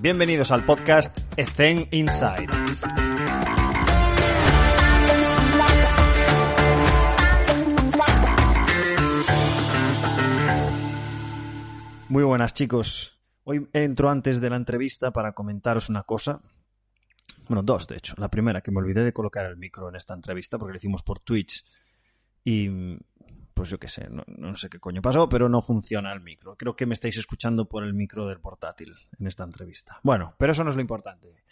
Bienvenidos al podcast Ethen Inside. Muy buenas chicos. Hoy entro antes de la entrevista para comentaros una cosa. Bueno, dos de hecho. La primera, que me olvidé de colocar el micro en esta entrevista porque lo hicimos por Twitch y pues yo qué sé, no, sé qué coño pasó, pero no funciona el micro. Creo que me estáis escuchando por el micro del portátil en esta entrevista. Bueno, pero eso no es lo importante.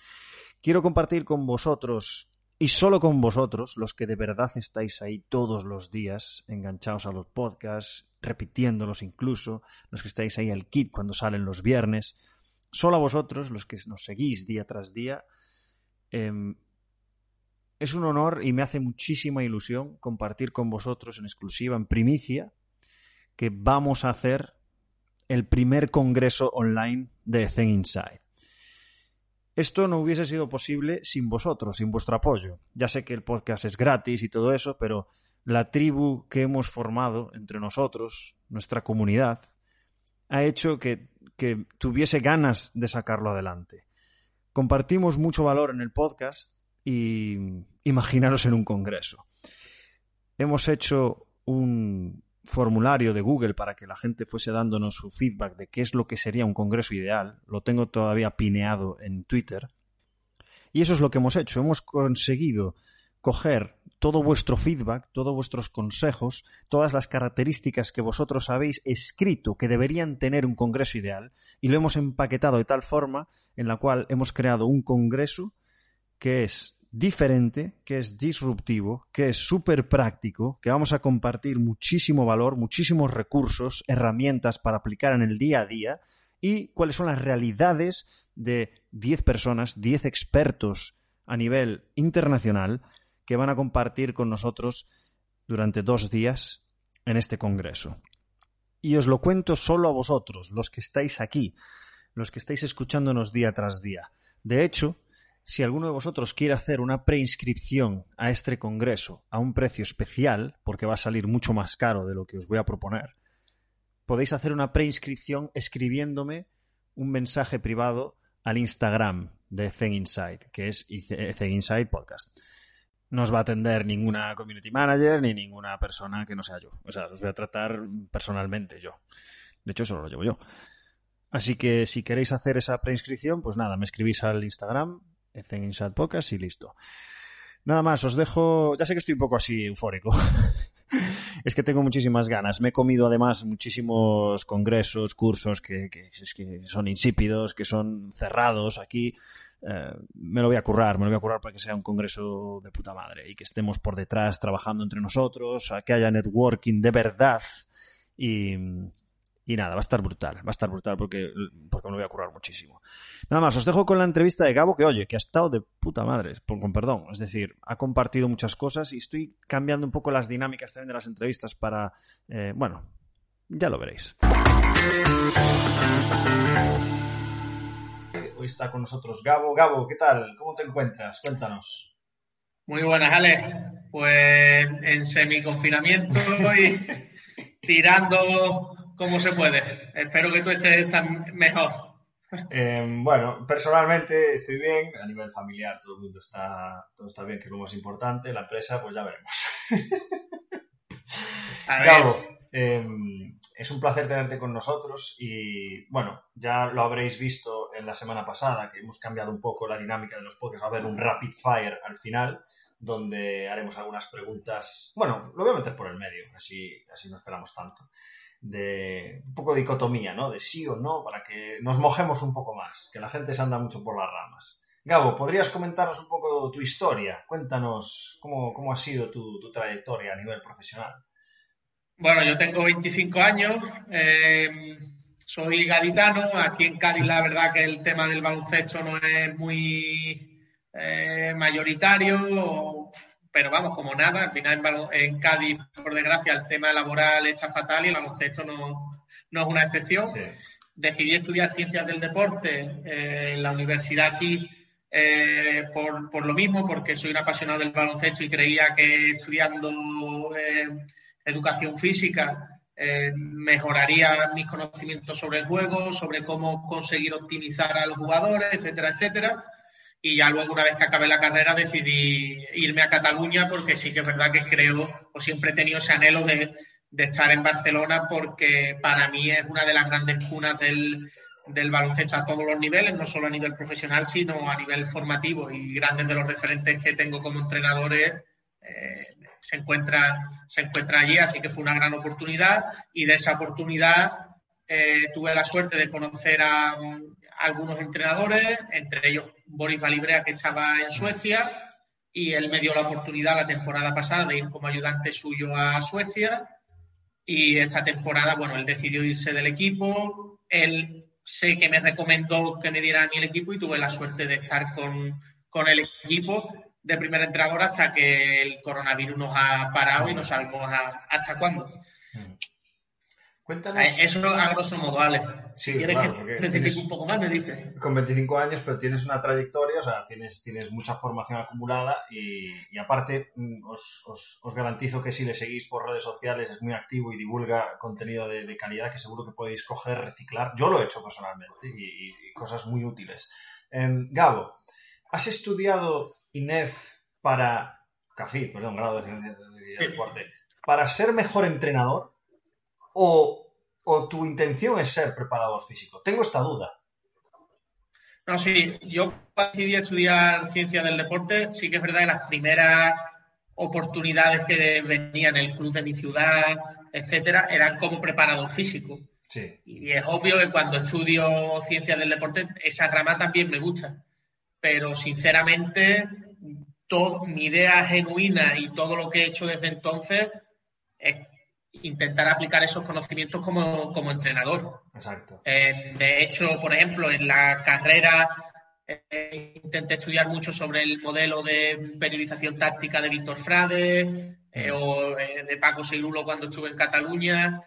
Quiero compartir con vosotros y solo con vosotros, los que de verdad estáis ahí todos los días, enganchados a los podcasts, repitiéndolos incluso, los que estáis ahí al kit cuando salen los viernes, solo a vosotros, los que nos seguís día tras día, em, es un honor y me hace muchísima ilusión compartir con vosotros en exclusiva, en primicia, que vamos a hacer el primer congreso online de Zen Inside. Esto no hubiese sido posible sin vosotros, sin vuestro apoyo. Ya sé que el podcast es gratis y todo eso, pero la tribu que hemos formado entre nosotros, nuestra comunidad, ha hecho que, que tuviese ganas de sacarlo adelante. Compartimos mucho valor en el podcast y imaginaros en un congreso. Hemos hecho un formulario de Google para que la gente fuese dándonos su feedback de qué es lo que sería un congreso ideal. Lo tengo todavía pineado en Twitter. Y eso es lo que hemos hecho. Hemos conseguido coger todo vuestro feedback, todos vuestros consejos, todas las características que vosotros habéis escrito que deberían tener un congreso ideal y lo hemos empaquetado de tal forma en la cual hemos creado un congreso que es diferente, que es disruptivo, que es súper práctico, que vamos a compartir muchísimo valor, muchísimos recursos, herramientas para aplicar en el día a día y cuáles son las realidades de 10 personas, 10 expertos a nivel internacional que van a compartir con nosotros durante dos días en este congreso. Y os lo cuento solo a vosotros, los que estáis aquí, los que estáis escuchándonos día tras día. De hecho, si alguno de vosotros quiere hacer una preinscripción a este congreso a un precio especial, porque va a salir mucho más caro de lo que os voy a proponer, podéis hacer una preinscripción escribiéndome un mensaje privado al Instagram de Zen Inside, que es Zen Inside Podcast. No os va a atender ninguna community manager ni ninguna persona que no sea yo. O sea, os voy a tratar personalmente yo. De hecho, eso lo llevo yo. Así que si queréis hacer esa preinscripción, pues nada, me escribís al Instagram, en Inside Podcast y listo. Nada más, os dejo. Ya sé que estoy un poco así eufórico. es que tengo muchísimas ganas. Me he comido además muchísimos congresos, cursos que, que, son insípidos, que son cerrados aquí. Eh, me lo voy a currar, me lo voy a currar para que sea un congreso de puta madre y que estemos por detrás trabajando entre nosotros, que haya networking de verdad y, y nada, va a estar brutal, va a estar brutal porque, porque me lo voy a currar muchísimo. Nada más, os dejo con la entrevista de Gabo, que oye, que ha estado de puta madre, con perdón. Es decir, ha compartido muchas cosas y estoy cambiando un poco las dinámicas también de las entrevistas para, eh, bueno, ya lo veréis. Hoy está con nosotros Gabo. Gabo, ¿qué tal? ¿Cómo te encuentras? Cuéntanos. Muy buenas, Ale. Pues en semi-confinamiento y tirando como se puede. Espero que tú estés mejor. Em, bueno, personalmente estoy bien, a nivel familiar todo el mundo está, todo está bien, que es lo más importante. La empresa, pues ya veremos. Gabo, em, es un placer tenerte con nosotros y bueno, ya lo habréis visto en la semana pasada que hemos cambiado un poco la dinámica de los podcasts. Va a haber un rapid fire al final donde haremos algunas preguntas. Bueno, lo voy a meter por el medio, así, así no esperamos tanto de un poco de dicotomía, ¿no? De sí o no, para que nos mojemos un poco más, que la gente se anda mucho por las ramas. Gabo, ¿podrías comentarnos un poco tu historia? Cuéntanos cómo, ha sido tu, trayectoria a nivel profesional. Bueno, yo tengo 25 años, eh, soy gaditano, aquí en Cádiz la verdad que el tema del baloncesto no es muy eh, mayoritario, pero vamos, como nada, al final en, Cádiz, por desgracia, el tema laboral está fatal y el baloncesto no, no es una excepción. Decidí estudiar ciencias del deporte eh, en la universidad aquí eh, por, lo mismo, porque soy un apasionado del baloncesto y creía que estudiando eh, educación física mejoraría mis conocimientos sobre el juego, sobre cómo conseguir optimizar a los jugadores, etcétera, etcétera. Y ya luego, una vez que acabé la carrera, decidí irme a Cataluña porque sí que es verdad que creo, o siempre he tenido ese anhelo de, estar en Barcelona porque para mí es una de las grandes cunas del, baloncesto a todos los niveles, no solo a nivel profesional, sino a nivel formativo. Y grandes de los referentes que tengo como entrenadores eh, se, encuentran, se encuentra allí, así que fue una gran oportunidad. Y de esa oportunidad eh, tuve la suerte de conocer a, algunos entrenadores, entre ellos Boris Valibrea, que estaba en Suecia, y él me dio la oportunidad la temporada pasada de ir como ayudante suyo a Suecia. Y esta temporada, bueno, él decidió irse del equipo. Él sé que me recomendó que me diera a mí el equipo y tuve la suerte de estar con, el equipo de primer entrenador hasta que el coronavirus nos ha parado y no sabemos hasta cuándo. Cuéntanos. Eso a grosso modo, Ale. Sí, ¿Quieres que un poco más? Me dice. Con 25 años, pero tienes una trayectoria, o sea, tienes, tienes mucha formación acumulada y, aparte mm, os, os, garantizo que si le seguís por redes sociales es muy activo y divulga contenido de, calidad que seguro que podéis coger, reciclar. Yo lo he hecho personalmente y, cosas muy útiles. Em, Gabo, ¿has estudiado INEF para... CAFID, perdón, grado de ciencia de deporte. ¿Para ser mejor entrenador? O, tu intención es ser preparador físico? Tengo esta duda. No, sí, yo decidí estudiar ciencia del deporte, sí que es verdad que las primeras oportunidades que venían en el club de mi ciudad, etcétera, eran como preparador físico. Sí. Y es obvio que cuando estudio ciencia del deporte, esa rama también me gusta. Pero sinceramente, todo, mi idea genuina y todo lo que he hecho desde entonces es intentar aplicar esos conocimientos como, entrenador. Exacto. Eh, de hecho, por ejemplo, en la carrera eh, intenté estudiar mucho sobre el modelo de periodización táctica de Víctor Frade eh, mm. o de Paco Seirulo cuando estuve en Cataluña,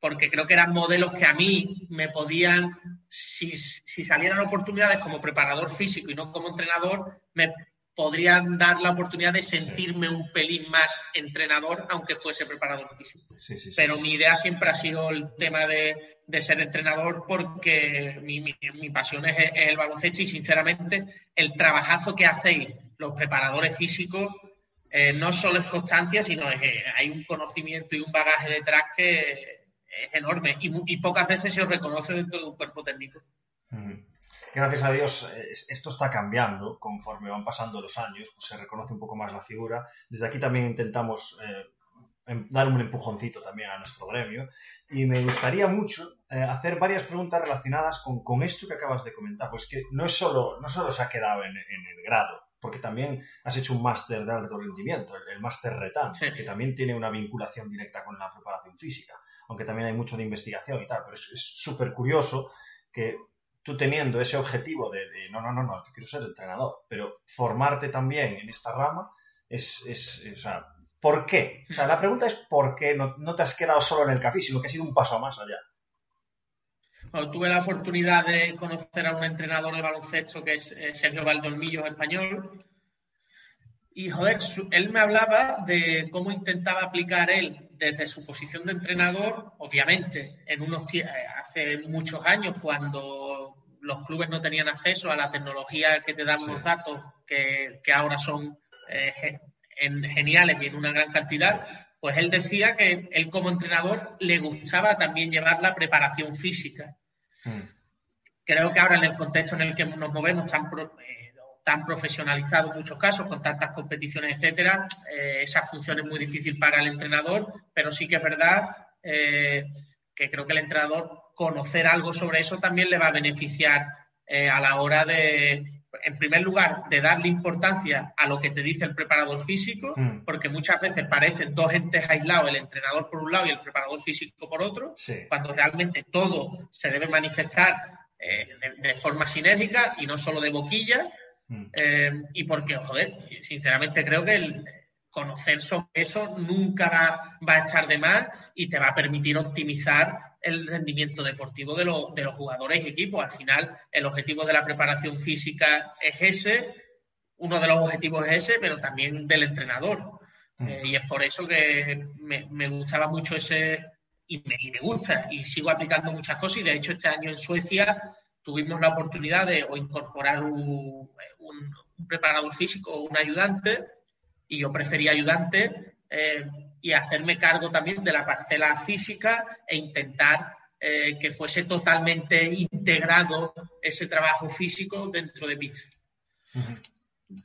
porque creo que eran modelos que a mí me podían, si, si salieran oportunidades como preparador físico y no como entrenador, me podrían dar la oportunidad de sentirme un pelín más entrenador, aunque fuese preparador físico. Pero mi idea siempre ha sido el tema de, ser entrenador porque mi, pasión es el baloncesto y sinceramente el trabajazo que hacéis los preparadores físicos eh, no solo es constancia, sino es, eh, hay un conocimiento y un bagaje detrás que es enorme y, pocas veces se os reconoce dentro de un cuerpo técnico gracias a Dios esto está cambiando conforme van pasando los años, pues se reconoce un poco más la figura. Desde aquí también intentamos eh, em, dar un empujoncito también a nuestro gremio y me gustaría mucho eh, hacer varias preguntas relacionadas con, esto que acabas de comentar, pues que no, es solo, no solo se ha quedado en, el grado, porque también has hecho un máster de alto rendimiento, el, máster RETAN, que también tiene una vinculación directa con la preparación física, aunque también hay mucho de investigación y tal, pero es súper curioso que tú teniendo ese objetivo de, no, no, no, no, yo quiero ser entrenador, pero formarte también en esta rama es, es, o sea, ¿por qué? O sea, la pregunta es ¿por qué no, te has quedado solo en el café, sino que has ido un paso más allá? Tuve la oportunidad de conocer a un entrenador de baloncesto que es eh, Sergio Valdolmillo, español. Y, joder, él me hablaba de cómo intentaba aplicar él desde su posición de entrenador, obviamente, en unos eh, hace muchos años, cuando los clubes no tenían acceso a la tecnología que te dan los datos, que, ahora son eh, geniales y en una gran cantidad, pues él decía que él como entrenador le gustaba también llevar la preparación física. Hmm. Creo que ahora en el contexto en el que nos movemos tan, eh, tan profesionalizado en muchos casos, con tantas competiciones, etcétera, eh, esa función es muy difícil para el entrenador, pero sí que es verdad que creo que el entrenador conocer algo sobre eso también le va a beneficiar eh, a la hora de, en primer lugar, de darle importancia a lo que te dice el preparador físico, mm. porque muchas veces parecen dos entes aislados, el entrenador por un lado y el preparador físico por otro, cuando realmente todo se debe manifestar eh, de, forma sinérgica y no solo de boquilla. Mm. Eh, y porque, joder, sinceramente creo que el conocer sobre eso nunca va, va, a echar de más y te va a permitir optimizar el rendimiento deportivo de, de los jugadores y equipos. Al final, el objetivo de la preparación física es ese, uno de los objetivos es ese, pero también del entrenador. Mm. Eh, y es por eso que me, gustaba mucho ese, y me, gusta y sigo aplicando muchas cosas y de hecho este año en Suecia tuvimos la oportunidad de incorporar un, preparador físico o un ayudante y yo prefería ayudante eh, y hacerme cargo también de la parcela física e intentar eh, que fuese totalmente integrado ese trabajo físico dentro de Pitcher.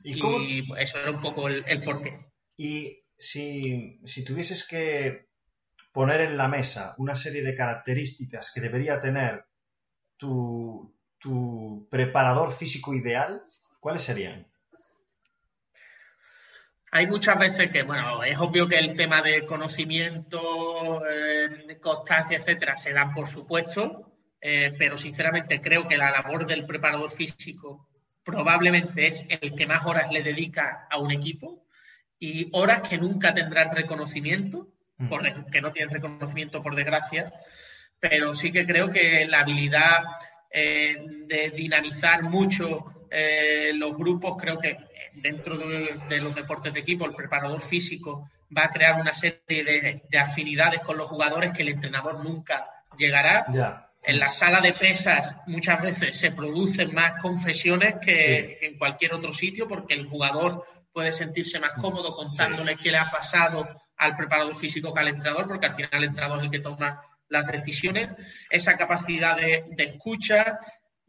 ¿Y, eso era un poco el, porqué. Y si, si, tuvieses que poner en la mesa una serie de características que debería tener tu, tu preparador físico ideal, ¿cuáles serían? Hay muchas veces que, bueno, es obvio que el tema de conocimiento, eh, constancia, etcétera, se dan por supuesto, eh, pero sinceramente creo que la labor del preparador físico probablemente es el que más horas le dedica a un equipo y horas que nunca tendrán reconocimiento, mm. por, que no tienen reconocimiento por desgracia, pero sí que creo que la habilidad eh, de dinamizar mucho los grupos, creo que dentro de, los deportes de equipo, el preparador físico va a crear una serie de, afinidades con los jugadores que el entrenador nunca llegará. En la sala de pesas muchas veces se producen más confesiones que en cualquier otro sitio porque el jugador puede sentirse más cómodo contándole qué le ha pasado al preparador físico que al entrenador, porque al final el entrenador es el que toma las decisiones. Esa capacidad de, de escucha,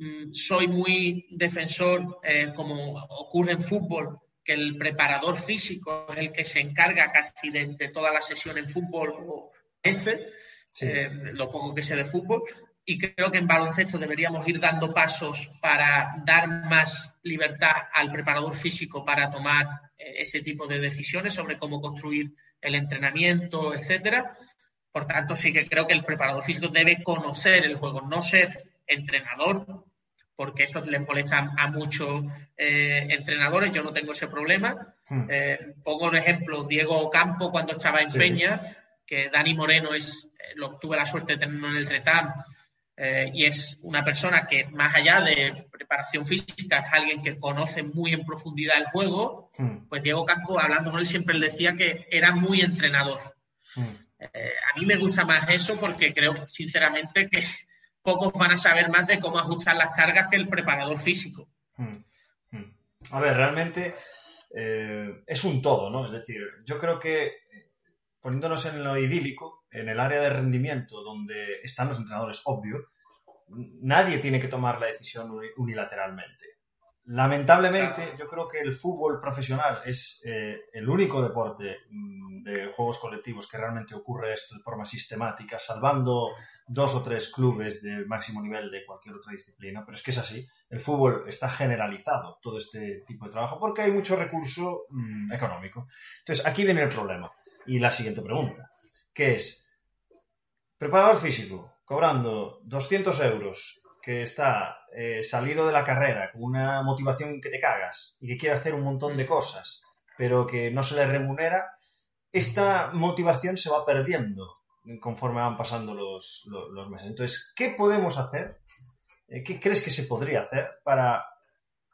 Mm, soy muy defensor, eh, como ocurre en fútbol, que el preparador físico es el que se encarga casi de, toda la sesión en fútbol o ese, eh, lo poco que sé de fútbol, y creo que en baloncesto deberíamos ir dando pasos para dar más libertad al preparador físico para tomar eh, ese tipo de decisiones sobre cómo construir el entrenamiento, etcétera. Por tanto, sí que creo que el preparador físico debe conocer el juego, no ser entrenador, porque eso le molesta a muchos eh, entrenadores, yo no tengo ese problema. Hmm. Eh, pongo un ejemplo, Diego Campo cuando estaba en Peña, que Dani Moreno es, eh, lo tuve la suerte de tenerlo en el RETAM, y es una persona que más allá de preparación física es alguien que conoce muy en profundidad el juego, hmm. pues Diego Campo, hablando con él, siempre le decía que era muy entrenador. Hmm. a mí me gusta más eso porque creo sinceramente que pocos van a saber más de cómo ajustar las cargas que el preparador físico. Hmm, hmm. A ver, realmente eh, es un todo, ¿no? Es decir, yo creo que eh, poniéndonos en lo idílico, en el área de rendimiento donde están los entrenadores, obvio, nadie tiene que tomar la decisión unilateralmente. Lamentablemente, yo creo que el fútbol profesional es eh, el único deporte mm, de juegos colectivos que realmente ocurre esto de forma sistemática, salvando dos o tres clubes de máximo nivel de cualquier otra disciplina, pero es que es así. El fútbol está generalizado todo este tipo de trabajo porque hay mucho recurso mm, económico. Entonces, aquí viene el problema. Y la siguiente pregunta, que es, preparador físico, cobrando 200 euros que está eh, salido de la carrera con una motivación que te cagas y que quiere hacer un montón de cosas, pero que no se le remunera, esta motivación se va perdiendo conforme van pasando los, meses. Entonces, ¿qué podemos hacer? Eh, ¿Qué crees que se podría hacer para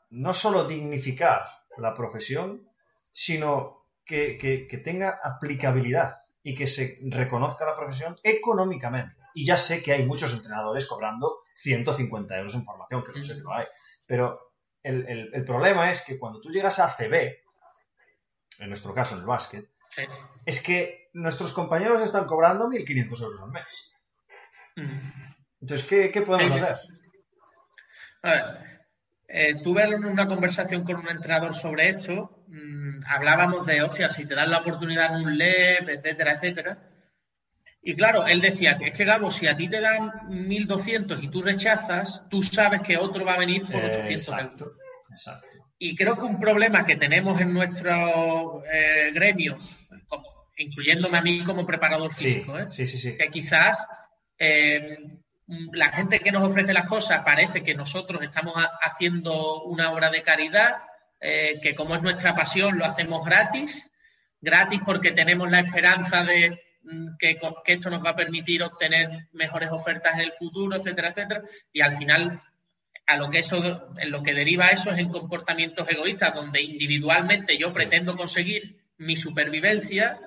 no solo dignificar la profesión, sino que, que tenga aplicabilidad y que se reconozca la profesión económicamente? Y ya sé que hay muchos entrenadores cobrando 150 euros en formación, que no sé que lo hay. Pero el, problema es que cuando tú llegas a CB, en nuestro caso en el básquet, es que nuestros compañeros están cobrando 1.500 euros al mes. Entonces, ¿qué, podemos hacer? A ver, eh, tuve una conversación con un entrenador sobre esto. Mm, hablábamos de, hostia, si te dan la oportunidad en un LEP, etcétera, etcétera. Y claro, él decía que es que Gabo, si a ti te dan 1.200 y tú rechazas, tú sabes que otro va a venir por 800 exacto, Exacto. Y creo que un problema que tenemos en nuestro eh, gremio, incluyéndome a mí como preparador físico, ¿eh? que quizás eh, la gente que nos ofrece las cosas parece que nosotros estamos haciendo una obra de caridad, que como es nuestra pasión lo hacemos gratis, gratis porque tenemos la esperanza de Mm, que, esto nos va a permitir obtener mejores ofertas en el futuro, etcétera, etcétera. Y al final, a lo que eso, en lo que deriva eso es en comportamientos egoístas, donde individualmente yo pretendo conseguir mi supervivencia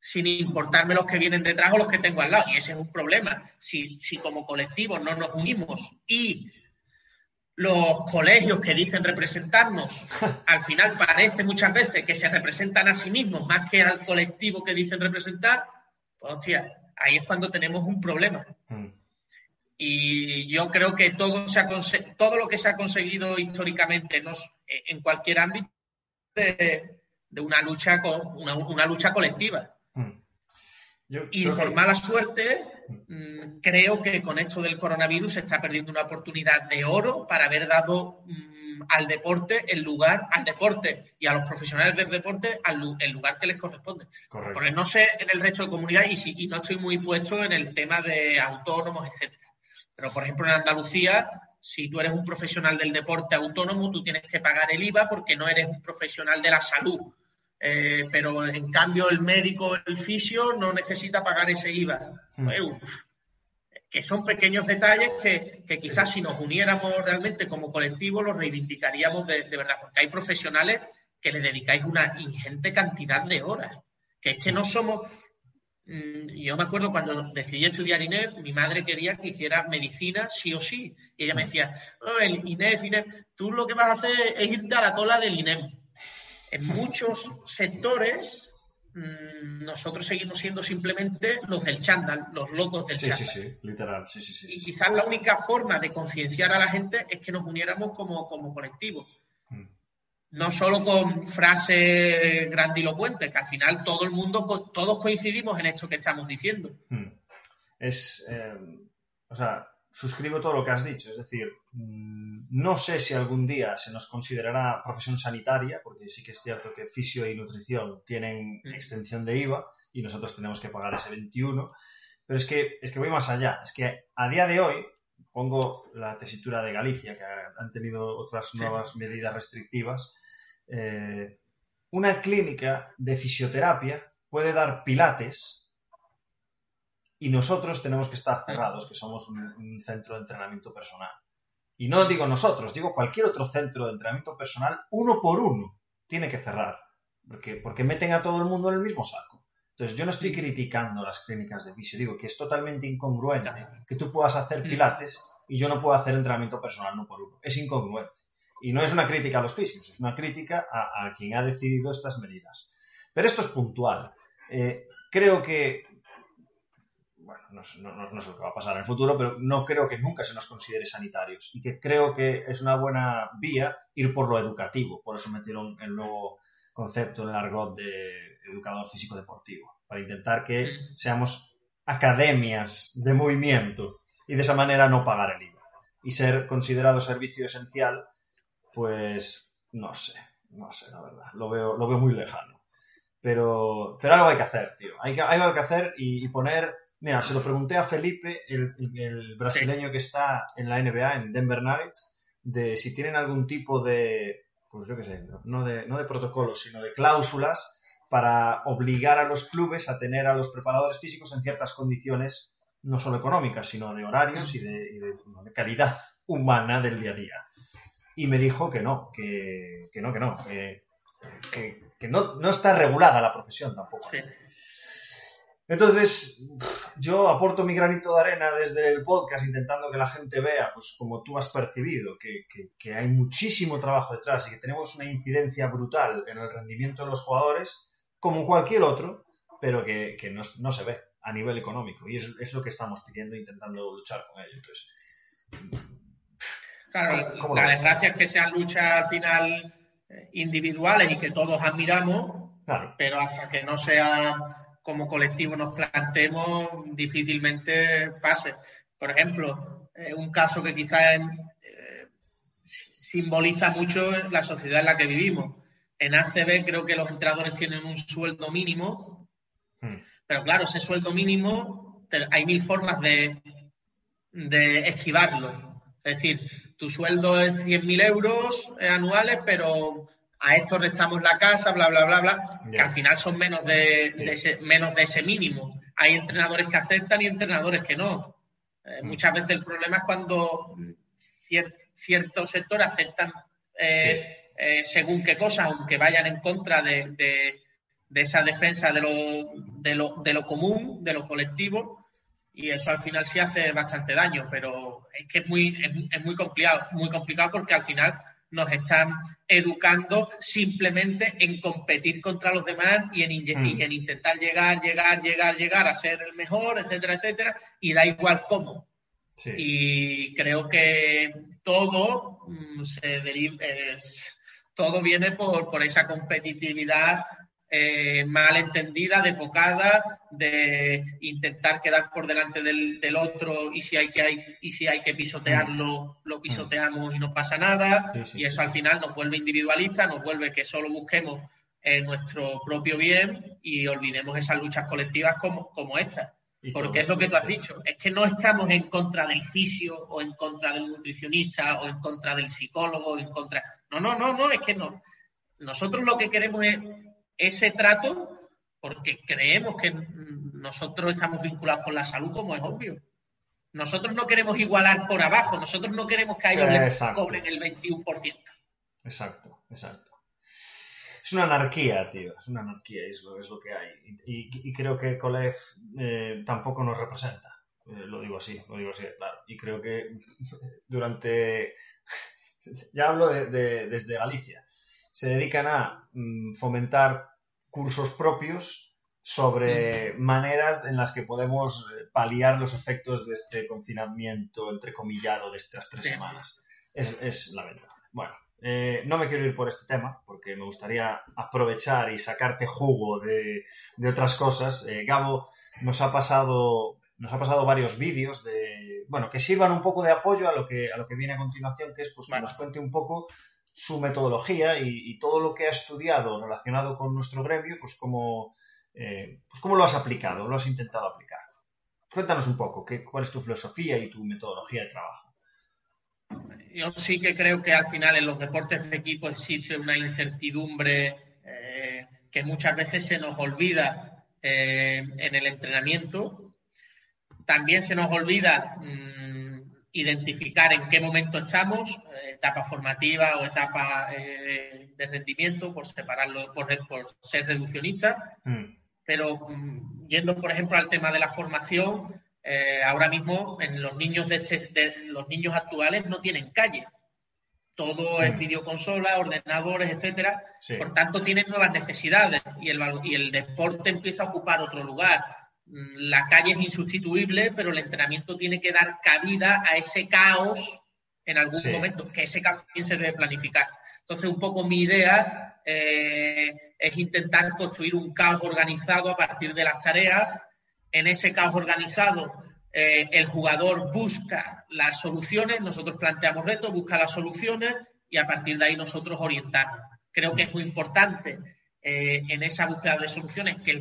sin importarme los que vienen detrás o los que tengo al lado. Y ese es un problema. Si, si como colectivo no nos unimos y los colegios que dicen representarnos, al final parece muchas veces que se representan a sí mismos más que al colectivo que dicen representar, hostia, ahí es cuando tenemos un problema. Mm. Y yo creo que todo, se ha todo lo que se ha conseguido históricamente en cualquier ámbito de, una, lucha, una, una lucha colectiva. Mm. y por mala suerte, mm, creo que con esto del coronavirus se está perdiendo una oportunidad de oro para haber dado al deporte el lugar, al deporte y a los profesionales del deporte el lugar que les corresponde. Porque no sé en el resto de comunidad y, si, y no estoy muy puesto en el tema de autónomos, etcétera. Pero, por ejemplo, en Andalucía, si tú eres un profesional del deporte autónomo, tú tienes que pagar el IVA porque no eres un profesional de la salud. Eh, pero en cambio el médico, el fisio, no necesita pagar ese IVA. Hmm. Pues, que son pequeños detalles que, quizás si nos uniéramos realmente como colectivo los reivindicaríamos de, verdad, porque hay profesionales que le dedicáis una ingente cantidad de horas, que es que no somos... Mm, yo me acuerdo cuando decidí estudiar INEF, mi madre quería que hiciera medicina sí o sí. Y ella me decía, oh, el INEF, INEF, tú lo que vas a hacer es irte a la cola del INEF. En muchos sectores Mm, nosotros seguimos siendo simplemente los del chándal, los locos del sí, Sí, sí, literal, sí, sí, sí. Y quizás la única forma de concienciar a la gente es que nos uniéramos como, como colectivo. Mm. No solo con frases grandilocuentes, que al final todo el mundo, todos coincidimos en esto que estamos diciendo. Mm. Es, eh, o sea, suscribo todo lo que has dicho. Es decir, mm, no sé si algún día se nos considerará profesión sanitaria, porque sí que es cierto que fisio y nutrición tienen extensión de IVA y nosotros tenemos que pagar ese 21. Pero es que, es que voy más allá. Es que a día de hoy, pongo la tesitura de Galicia, que han tenido otras nuevas medidas restrictivas, eh, una clínica de fisioterapia puede dar pilates y nosotros tenemos que estar cerrados, que somos un, centro de entrenamiento personal. Y no digo nosotros, digo cualquier otro centro de entrenamiento personal, uno por uno, tiene que cerrar, porque, porque meten a todo el mundo en el mismo saco. Entonces, yo no estoy criticando las clínicas de fisio, digo que es totalmente incongruente que tú puedas hacer mm. pilates y yo no puedo hacer entrenamiento personal uno por uno. Es incongruente. Y no es una crítica a los fisios, es una crítica a, quien ha decidido estas medidas. Pero esto es puntual. Eh, creo que bueno, no, sé lo que va a pasar en el futuro, pero no creo que nunca se nos considere sanitarios y que creo que es una buena vía ir por lo educativo. Por eso metieron el nuevo concepto en el argot de educador físico deportivo, para intentar que seamos academias de movimiento y de esa manera no pagar el IVA. Y ser considerado servicio esencial, pues no sé, no sé, la verdad, lo veo, lo veo muy lejano. Pero, pero algo hay que hacer, tío. Hay, que, hay algo que hacer y poner Mira, se lo pregunté a Felipe, el, brasileño que está en la NBA, en Denver Nuggets, de si tienen algún tipo de, pues yo qué sé, no de, no de protocolos, sino de cláusulas para obligar a los clubes a tener a los preparadores físicos en ciertas condiciones, no solo económicas, sino de horarios y de, calidad humana del día a día. Y me dijo que no, que, no, que no, que, no, no, está regulada la profesión tampoco. Entonces, yo aporto mi granito de arena desde el podcast intentando que la gente vea, pues como tú has percibido, que, hay muchísimo trabajo detrás y que tenemos una incidencia brutal en el rendimiento de los jugadores, como cualquier otro, pero que, no, se ve a nivel económico. Y es, lo que estamos pidiendo, intentando luchar con ello. Entonces, claro, la desgracia es que sean luchas al final eh, individuales y que todos admiramos, pero hasta que no sea como colectivo nos planteemos, difícilmente pase. Por ejemplo, eh, un caso que quizás eh, simboliza mucho la sociedad en la que vivimos. En ACB creo que los entrenadores tienen un sueldo mínimo, hmm. pero claro, ese sueldo mínimo hay mil formas de, de esquivarlo. Es decir, tu sueldo es 100.000 euros anuales, pero a esto restamos la casa, bla, bla, bla, bla, que al final son menos de, ese, menos de ese mínimo. Hay entrenadores que aceptan y entrenadores que no. Eh, mm. Muchas veces el problema es cuando ciertos sectores aceptan eh, eh, según qué cosas, aunque vayan en contra de, de esa defensa de lo, de lo, de lo común, de lo colectivo, y eso al final sí hace bastante daño, pero es que es muy, es, muy complicado, muy complicado porque al final nos están educando simplemente en competir contra los demás y en, mm. en, intentar llegar, llegar, llegar, llegar a ser el mejor, etcétera, etcétera, y da igual cómo. Y creo que todo mm, se deriva, todo viene por, por esa competitividad eh, mal entendida, desfocada, de intentar quedar por delante del, otro y si hay que hay, y si hay que pisotearlo, lo pisoteamos y no pasa nada. y eso al final nos vuelve individualista, nos vuelve que solo busquemos eh, nuestro propio bien y olvidemos esas luchas colectivas como, como esta. Porque es lo que tú has dicho, es que no estamos en contra del fisio o en contra del nutricionista o en contra del psicólogo o en contra... No, no, no, no, es que no. Nosotros lo que queremos es ese trato porque creemos que nosotros estamos vinculados con la salud, como es obvio. Nosotros no queremos igualar por abajo, nosotros no queremos que a ellos les cobren el 21%. Exacto, exacto. Es una anarquía, tío, es una anarquía, es lo, es lo que hay. Y, creo que Kolev eh, tampoco nos representa, eh, lo digo así, lo digo así, claro. Y creo que durante, ya hablo desde Galicia, se dedican a mm, fomentar cursos propios sobre mm. maneras en las que podemos eh, paliar los efectos de este confinamiento entrecomillado de estas tres semanas. Es, lamentable. Bueno, eh, no me quiero ir por este tema porque me gustaría aprovechar y sacarte jugo de, otras cosas. Eh, Gabo nos ha pasado nos ha pasado varios vídeos de bueno que sirvan un poco de apoyo a lo que a lo que viene a continuación que es pues que nos cuente un poco su metodología y, todo lo que ha estudiado relacionado con nuestro gremio, pues cómo, eh, pues cómo lo has aplicado, lo has intentado aplicar. Cuéntanos un poco, ¿qué, ¿cuál es tu filosofía y tu metodología de trabajo? Yo sí que creo que al final en los deportes de equipo existe una incertidumbre eh, que muchas veces se nos olvida eh, en el entrenamiento. También se nos olvida mm, identificar en qué momento estamos, etapa formativa o etapa eh, de rendimiento, por separarlo, por, por ser reduccionista. Mm. Pero mm, yendo, por ejemplo, al tema de la formación, eh, ahora mismo en los niños de, este, los niños actuales no tienen calle. Todo es mm. videoconsola, ordenadores, etcétera. Por tanto, tienen nuevas necesidades y el, y el deporte empieza a ocupar otro lugar. La calle es insustituible, pero el entrenamiento tiene que dar cabida a ese caos en algún momento, que ese cambio también se debe planificar. Entonces, un poco mi idea eh, es intentar construir un caos organizado a partir de las tareas. En ese caos organizado, eh, el jugador busca las soluciones, nosotros planteamos retos, busca las soluciones y a partir de ahí nosotros orientamos. Creo que es muy importante eh, en esa búsqueda de soluciones que,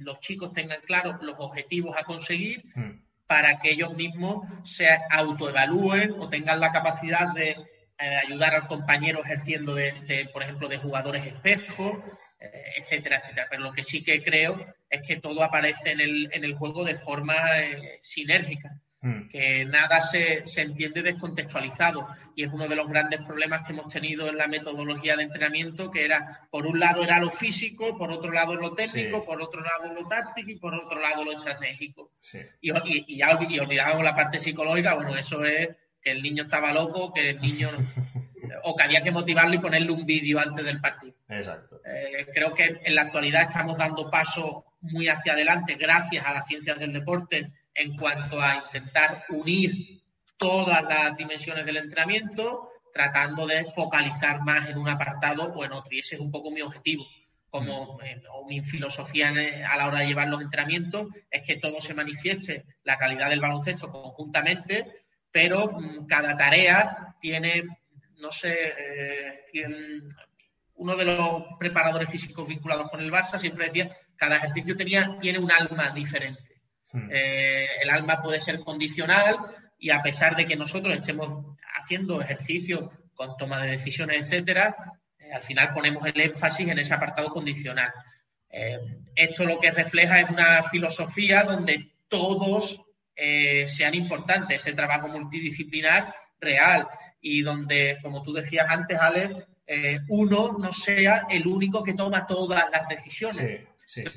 los chicos tengan claros los objetivos a conseguir. Mm para que ellos mismos se autoevalúen o tengan la capacidad de eh, ayudar al compañero ejerciendo de, por ejemplo, de jugadores espejos, eh, etcétera, etcétera. Pero lo que sí que creo es que todo aparece en el, en el juego de forma eh, sinérgica. Mm. que nada se, entiende descontextualizado y es uno de los grandes problemas que hemos tenido en la metodología de entrenamiento, que era, por un lado era lo físico, por otro lado lo técnico, por otro lado lo táctico y por otro lado lo estratégico. Y, y, ya olvidábamos la parte psicológica, bueno, eso es que el niño estaba loco, que el niño... o que había que motivarlo y ponerle un vídeo antes del partido. Exacto. Eh, creo que en la actualidad estamos dando pasos muy hacia adelante gracias a las ciencias del deporte en cuanto a intentar unir todas las dimensiones del entrenamiento, tratando de focalizar más en un apartado o en otro. Y ese es un poco mi objetivo, como eh, o mi filosofía a la hora de llevar los entrenamientos, es que todo se manifieste, la calidad del baloncesto conjuntamente, pero mm, cada tarea tiene, no sé, eh, uno de los preparadores físicos vinculados con el Barça siempre decía, cada ejercicio tenía, tiene un alma diferente. Hmm. Eh, el alma puede ser condicional y a pesar de que nosotros estemos haciendo ejercicio con toma de decisiones, etcétera, eh, al final ponemos el énfasis en ese apartado condicional. Eh, esto lo que refleja es una filosofía donde todos sean importantes, ese trabajo multidisciplinar real y donde, como tú decías antes, Ale, eh, uno no sea el único que toma todas las decisiones.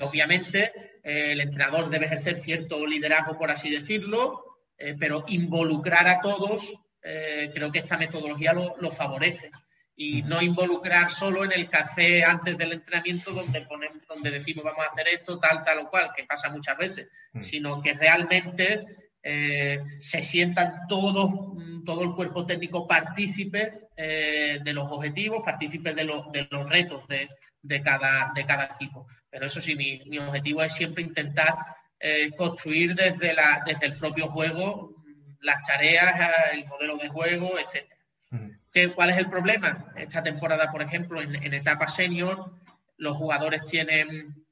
Obviamente, eh, el entrenador debe ejercer cierto liderazgo, por así decirlo, eh, pero involucrar a todos, creo que esta metodología lo, favorece. Y no involucrar solo en el café antes del entrenamiento donde, ponemos, donde decimos vamos a hacer esto, tal, tal o cual, que pasa muchas veces, sino que realmente se sientan todos, mm, todo el cuerpo técnico partícipe eh, de los objetivos, partícipes de, de los retos de, de, cada, de cada equipo. Pero eso sí, mi, mi objetivo es siempre intentar eh, construir desde, la, desde el propio juego las tareas, el modelo de juego, etc. ¿Cuál es el problema? Esta temporada, por ejemplo, en, en etapa senior, los jugadores tienen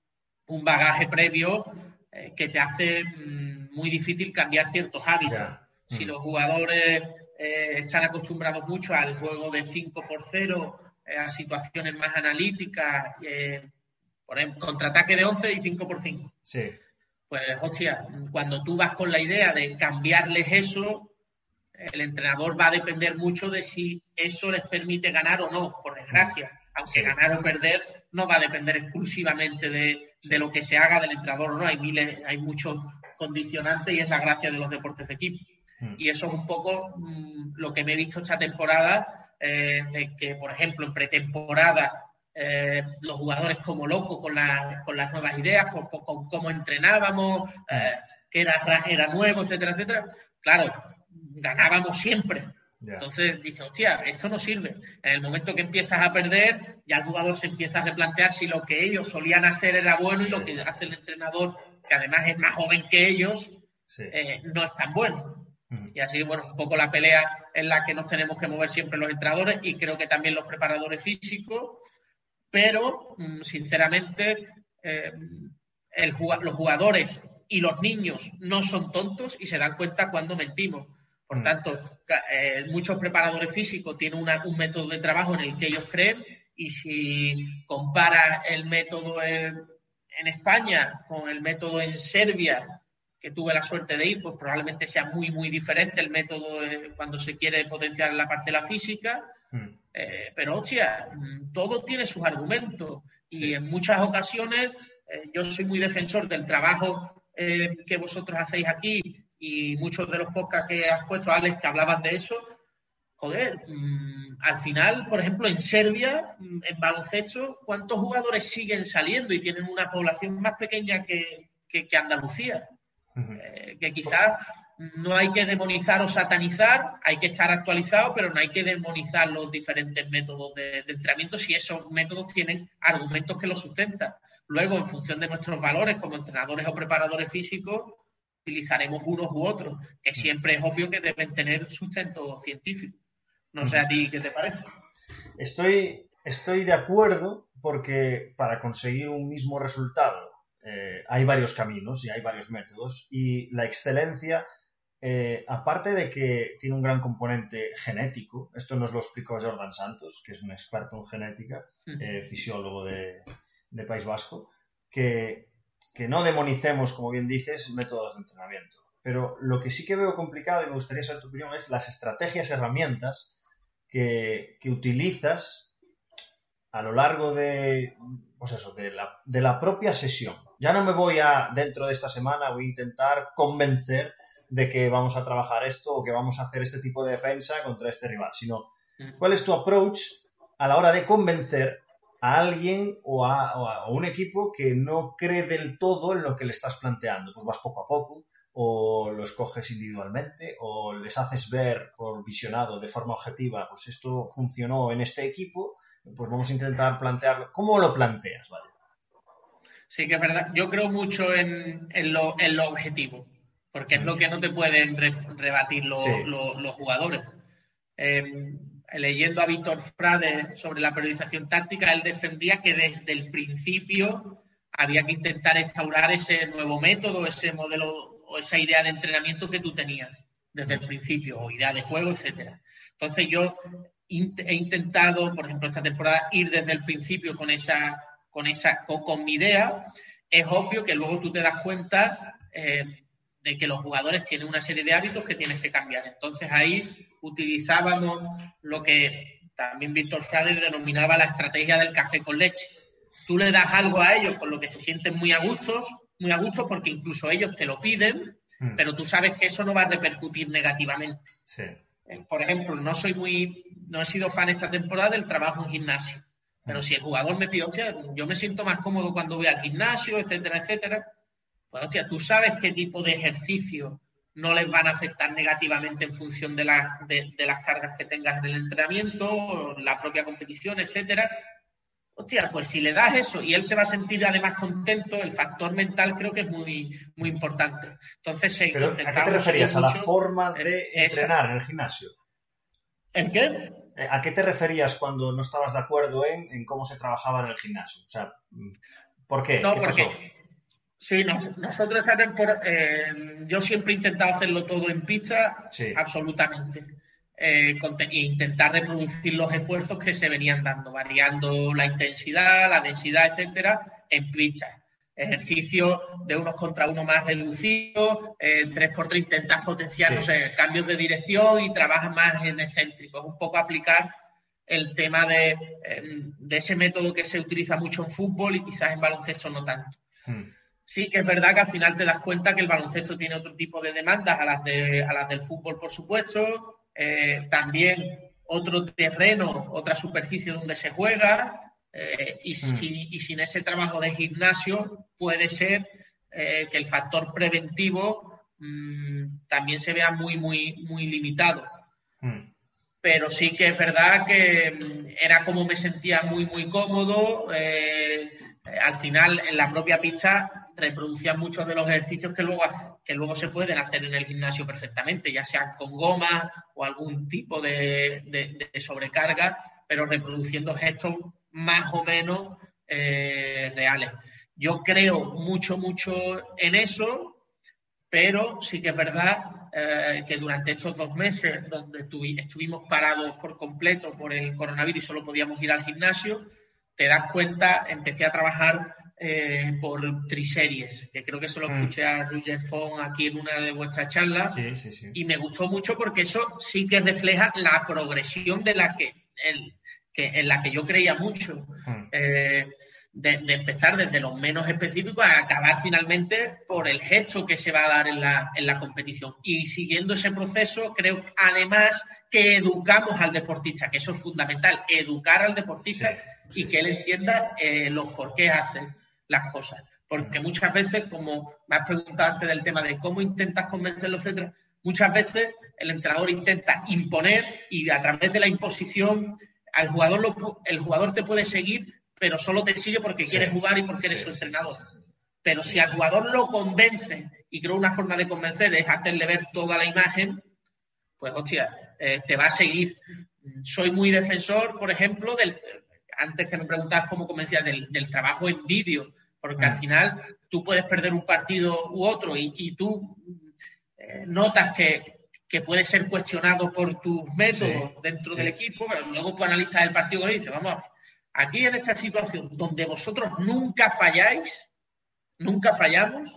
un bagaje previo eh, que te hace mm, muy difícil cambiar ciertos hábitos. Si los jugadores eh, están acostumbrados mucho al juego de 5 por 0, eh, a situaciones más analíticas, por ejemplo, contraataque de 11 y 5 por 5. Sí. Pues, hostia, cuando tú vas con la idea de cambiarles eso, el entrenador va a depender mucho de si eso les permite ganar o no, por desgracia. Aunque ganar o perder no va a depender exclusivamente de, de, lo que se haga del entrenador o no. Hay miles, hay muchos condicionantes y es la gracia de los deportes de equipo. Mm. Y eso es un poco mm, lo que me he visto esta temporada, eh, de que, por ejemplo, en pretemporada eh, los jugadores como locos con, con las nuevas ideas, con, cómo entrenábamos, eh, que era, era nuevo, etcétera, etcétera. Claro, ganábamos siempre. Entonces dice, hostia, esto no sirve. En el momento que empiezas a perder, ya el jugador se empieza a replantear si lo que ellos solían hacer era bueno y lo que hace el entrenador, que además es más joven que ellos, no es tan bueno. Y así, bueno, un poco la pelea en la que nos tenemos que mover siempre los entrenadores y creo que también los preparadores físicos, pero mm, sinceramente eh, los jugadores y los niños no son tontos y se dan cuenta cuando mentimos. Por tanto, eh, muchos preparadores físicos tienen un método de trabajo en el que ellos creen y si compara el método en España con el método en Serbia que tuve la suerte de ir, pues probablemente sea muy, muy diferente el método cuando se quiere potenciar la parcela física. Hmm. Eh, pero, hostia, todo tiene sus argumentos y en muchas ocasiones eh, yo soy muy defensor del trabajo eh, que vosotros hacéis aquí y muchos de los podcasts que has puesto, Alex, que hablaban de eso. Joder, mm, al final, por ejemplo, en Serbia, mm, en baloncesto, ¿cuántos jugadores siguen saliendo y tienen una población más pequeña que, que Andalucía? Eh, que quizás no hay que demonizar o satanizar, hay que estar actualizado, pero no hay que demonizar los diferentes métodos de, entrenamiento si esos métodos tienen argumentos que los sustentan. Luego, en función de nuestros valores como entrenadores o preparadores físicos, utilizaremos unos u otros, que siempre es obvio que deben tener sustento científico. No sé a ti qué te parece. Estoy, estoy de acuerdo porque para conseguir un mismo resultado eh, hay varios caminos y hay varios métodos y la excelencia, eh, aparte de que tiene un gran componente genético, esto nos lo explicó Jordan Santos, que es un experto en genética, eh, fisiólogo de, País Vasco, que, no demonicemos, como bien dices, métodos de entrenamiento. Pero lo que sí que veo complicado y me gustaría saber tu opinión es las estrategias, herramientas que, que utilizas a lo largo de, pues eso, de la, de la propia sesión. Ya no me voy a, dentro de esta semana, voy a intentar convencer de que vamos a trabajar esto o que vamos a hacer este tipo de defensa contra este rival, sino cuál es tu approach a la hora de convencer a alguien o a, un equipo que no cree del todo en lo que le estás planteando. Pues vas poco a poco, o lo escoges individualmente, o les haces ver por visionado de forma objetiva, pues esto funcionó en este equipo, pues vamos a intentar plantearlo. ¿Cómo lo planteas? Vale. Sí, que es verdad. Yo creo mucho en, lo, objetivo, porque es lo que no te pueden rebatir los, jugadores. Em, leyendo a Víctor Frade sobre la periodización táctica, él defendía que desde el principio había que intentar instaurar ese nuevo método, ese modelo o esa idea de entrenamiento que tú tenías desde el principio, o idea de juego, etcétera. Entonces yo he intentado, por ejemplo, esta temporada, ir desde el principio con esa, con esa, con, mi idea. Es obvio que luego tú te das cuenta eh, de que los jugadores tienen una serie de hábitos que tienes que cambiar. Entonces ahí utilizábamos lo que también Víctor Frade denominaba la estrategia del café con leche. Tú le das algo a ellos con lo que se sienten muy a gusto, muy a gusto porque incluso ellos te lo piden, hmm. pero tú sabes que eso no va a repercutir negativamente. Eh, por ejemplo, no soy muy, no he sido fan esta temporada del trabajo en gimnasio. Pero hmm. si el jugador me pide, hostia, yo me siento más cómodo cuando voy al gimnasio, etcétera, etcétera, pues hostia, tú sabes qué tipo de ejercicio no les van a afectar negativamente en función de, de, las cargas que tengas en el entrenamiento, la propia competición, etcétera. Hostia, pues si le das eso y él se va a sentir además contento, el factor mental creo que es muy, muy importante. Entonces, Pero, ¿a qué te referías? ¿A la forma de entrenar en el gimnasio? ¿En qué? Eh, ¿A qué te referías cuando no estabas de acuerdo en, cómo se trabajaba en el gimnasio? O sea, ¿por qué? No, porque, Sí, nosotros eh, yo siempre he intentado hacerlo todo en pista, absolutamente. Eh, intentar reproducir los esfuerzos que se venían dando, variando la intensidad, la densidad, etcétera, en pista. Ejercicio de unos contra uno más reducido, eh, tres por tres intentas potenciar cambios de dirección y trabajas más en excéntrico. Es un poco aplicar el tema de, em, de, ese método que se utiliza mucho en fútbol y quizás en baloncesto no tanto. Hmm sí que es verdad que al final te das cuenta que el baloncesto tiene otro tipo de demandas a las, de, a las del fútbol, por supuesto. Eh, también otro terreno, otra superficie donde se juega. Eh, y, mm. y, sin ese trabajo de gimnasio puede ser eh, que el factor preventivo mm, también se vea muy, muy, muy limitado. Mm. Pero sí que es verdad que era como me sentía muy, muy cómodo. al final, en la propia pista, reproducían muchos de los ejercicios que luego, que luego se pueden hacer en el gimnasio perfectamente, ya sea con goma o algún tipo de, sobrecarga, pero reproduciendo gestos más o menos eh, reales. Yo creo mucho, mucho en eso, pero sí que es verdad eh, que durante estos dos meses, donde estuvimos parados por completo por el coronavirus y solo podíamos ir al gimnasio, te das cuenta, empecé a trabajar eh, por triseries, que creo que se lo mm. escuché a Roger Fong aquí en una de vuestras charlas. Y me gustó mucho porque eso sí que refleja la progresión de la que, en la que yo creía mucho. Mm. Eh, de, empezar desde lo menos específico a acabar finalmente por el gesto que se va a dar en la, en la competición. Y siguiendo ese proceso, creo además que educamos al deportista, que eso es fundamental, educar al deportista y que él entienda eh, los por qué hace las cosas. Porque muchas veces, como me has preguntado antes del tema de cómo intentas convencerlo, etcétera, muchas veces el entrenador intenta imponer y a través de la imposición al jugador lo, el jugador te puede seguir, pero solo te sigue porque quiere jugar y porque eres su entrenador. Pero si al jugador lo convence, y creo una forma de convencer es hacerle ver toda la imagen, pues hostia, eh, te va a seguir. Soy muy defensor, por ejemplo, del, antes que me preguntabas cómo convencías del, del trabajo en vídeo, porque al final tú puedes perder un partido u otro y, tú eh, notas que, puedes ser cuestionado por tus métodos dentro del equipo, pero luego tú analizas el partido y dices, vamos, aquí en esta situación donde vosotros nunca falláis, nunca fallamos,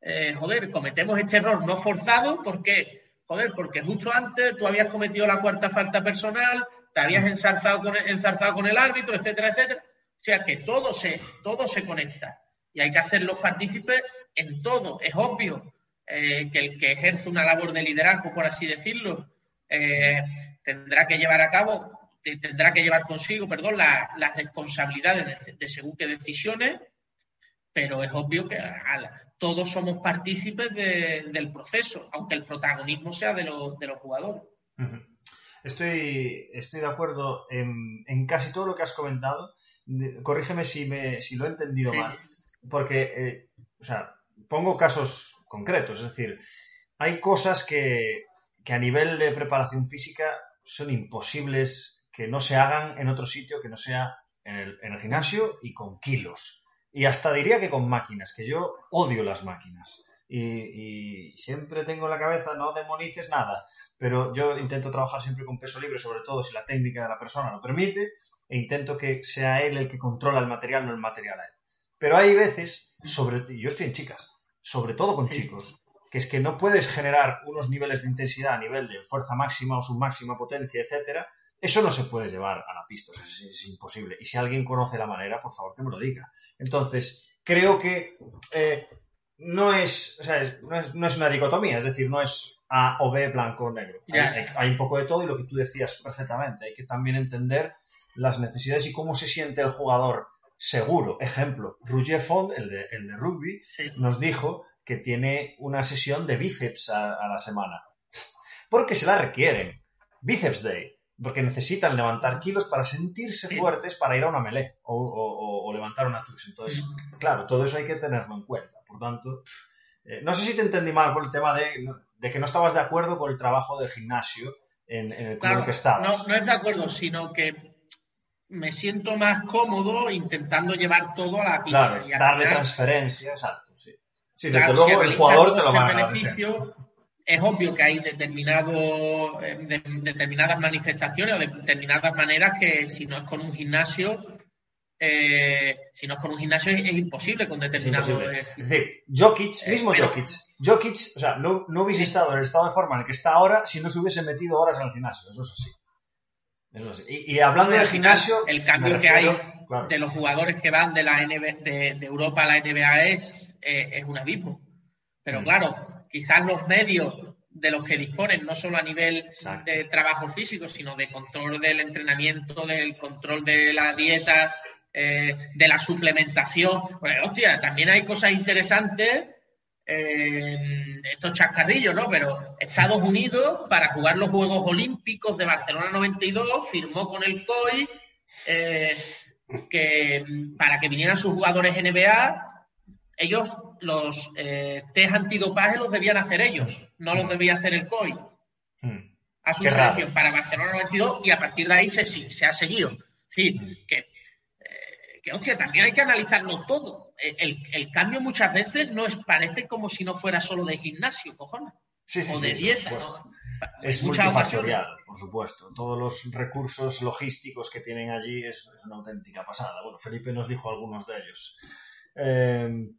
eh, joder, cometemos este error no forzado, ¿por qué? Joder, porque justo antes tú habías cometido la cuarta falta personal, te habías enzarzado con, enzarzado con el árbitro, etcétera, etcétera. O sea que todo se, todo se conecta y hay que hacerlos partícipes en todo. Es obvio eh, que el que ejerce una labor de liderazgo, por así decirlo, eh, tendrá que llevar a cabo, tendrá que llevar consigo, perdón, las responsabilidades de, según qué decisiones, pero es obvio que todos somos partícipes del proceso, aunque el protagonismo sea de, de los jugadores. Estoy, estoy de acuerdo en, casi todo lo que has comentado. Corrígeme si, me, si lo he entendido mal. Porque, eh, o sea, pongo casos concretos. Es decir, hay cosas que, que a nivel de preparación física son imposibles que no se hagan en otro sitio que no sea en el, en el gimnasio y con kilos. Y hasta diría que con máquinas, que yo odio las máquinas y, siempre tengo en la cabeza, no demonices nada, pero yo intento trabajar siempre con peso libre, sobre todo si la técnica de la persona lo permite, e intento que sea él el que controla el material, no el material a él. Pero hay veces, sobre, yo estoy en chicas, sobre todo con chicos, que es que no puedes generar unos niveles de intensidad a nivel de fuerza máxima o su máxima potencia, etcétera, Eso no se puede llevar a la pista, es, imposible. Y si alguien conoce la manera, por favor que me lo diga. Entonces, creo que eh, no, es, no, es, una dicotomía, es decir, no es A o B, blanco o negro. Hay, un poco de todo y lo que tú decías perfectamente. Hay que también entender las necesidades y cómo se siente el jugador seguro. Ejemplo, Roger Font, el de, el de rugby, nos dijo que tiene una sesión de bíceps a, la semana. Porque se la requieren. Bíceps Day. Porque necesitan levantar kilos para sentirse fuertes para ir a una melee o, levantar una tux. Entonces, claro, todo eso hay que tenerlo en cuenta. Por tanto, eh, no sé si te entendí mal por el tema de, que no estabas de acuerdo con el trabajo del gimnasio en, el club que estabas. No, no es de acuerdo, sino que me siento más cómodo intentando llevar todo a la pista. Claro, darle transferencia, exacto, sí. Sí, desde luego el jugador te lo va a beneficio, Es obvio que hay determinado, eh, determinadas manifestaciones o determinadas maneras que si no es con un gimnasio, eh, si no es con un gimnasio es, imposible con determinados... Es, decir, Jokic, eh, mismo Jokic, Jokic, o sea, no, no hubiese estado en el estado de forma en el que está ahora si no se hubiese metido horas en el gimnasio, eso es así. Y, hablando del gimnasio. El cambio que hay de los jugadores que van de, la de, Europa a la NBA es, eh, es un abismo. Pero mm. claro, quizás los medios de los que disponen, no solo a nivel de trabajo físico, sino de control del entrenamiento, del control de la dieta, eh, de la suplementación. Pues, hostia, también hay cosas interesantes eh, estos chascarrillos, ¿no? Pero Estados Unidos, para jugar los Juegos Olímpicos de Barcelona 92, firmó con el COI eh, que para que vinieran sus jugadores NBA, ellos los eh, test antidopaje los debían hacer ellos, no los debía hacer el COI. Hmm. A su selección para Barcelona 92 y a partir de ahí se, se ha seguido. Sí, que, eh, que, hostia, también hay que analizarlo todo el, cambio muchas veces no es, parece como si no fuera solo de gimnasio, cojones. o de dieta. Es multifactorial, por supuesto. Todos los recursos logísticos que tienen allí es, una auténtica pasada. Bueno, Felipe nos dijo algunos de ellos. Em,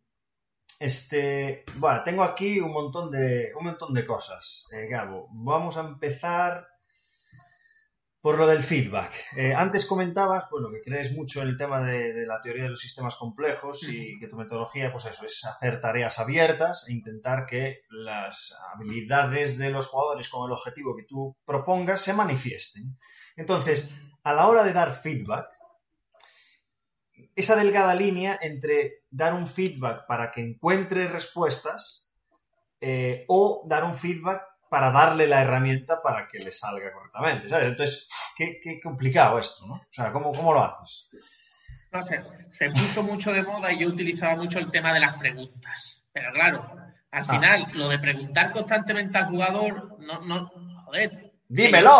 este, bueno, tengo aquí un montón de, un montón de cosas, eh, Gabo. Vamos a empezar por lo del feedback. Eh, antes comentabas, bueno, que crees mucho en el tema de, la teoría de los sistemas complejos y que tu metodología, pues eso, es hacer tareas abiertas e intentar que las habilidades de los jugadores con el objetivo que tú propongas se manifiesten. Entonces, a la hora de dar feedback, esa delgada línea entre dar un feedback para que encuentre respuestas eh, o dar un feedback para darle la herramienta para que le salga correctamente, ¿sabes? Entonces, qué, complicado esto, ¿no? O sea, ¿cómo, cómo lo haces? No sé, se puso mucho de moda y yo utilizaba mucho el tema de las preguntas. Pero claro, al ah. final, lo de preguntar constantemente al jugador, no, no, joder. Dímelo.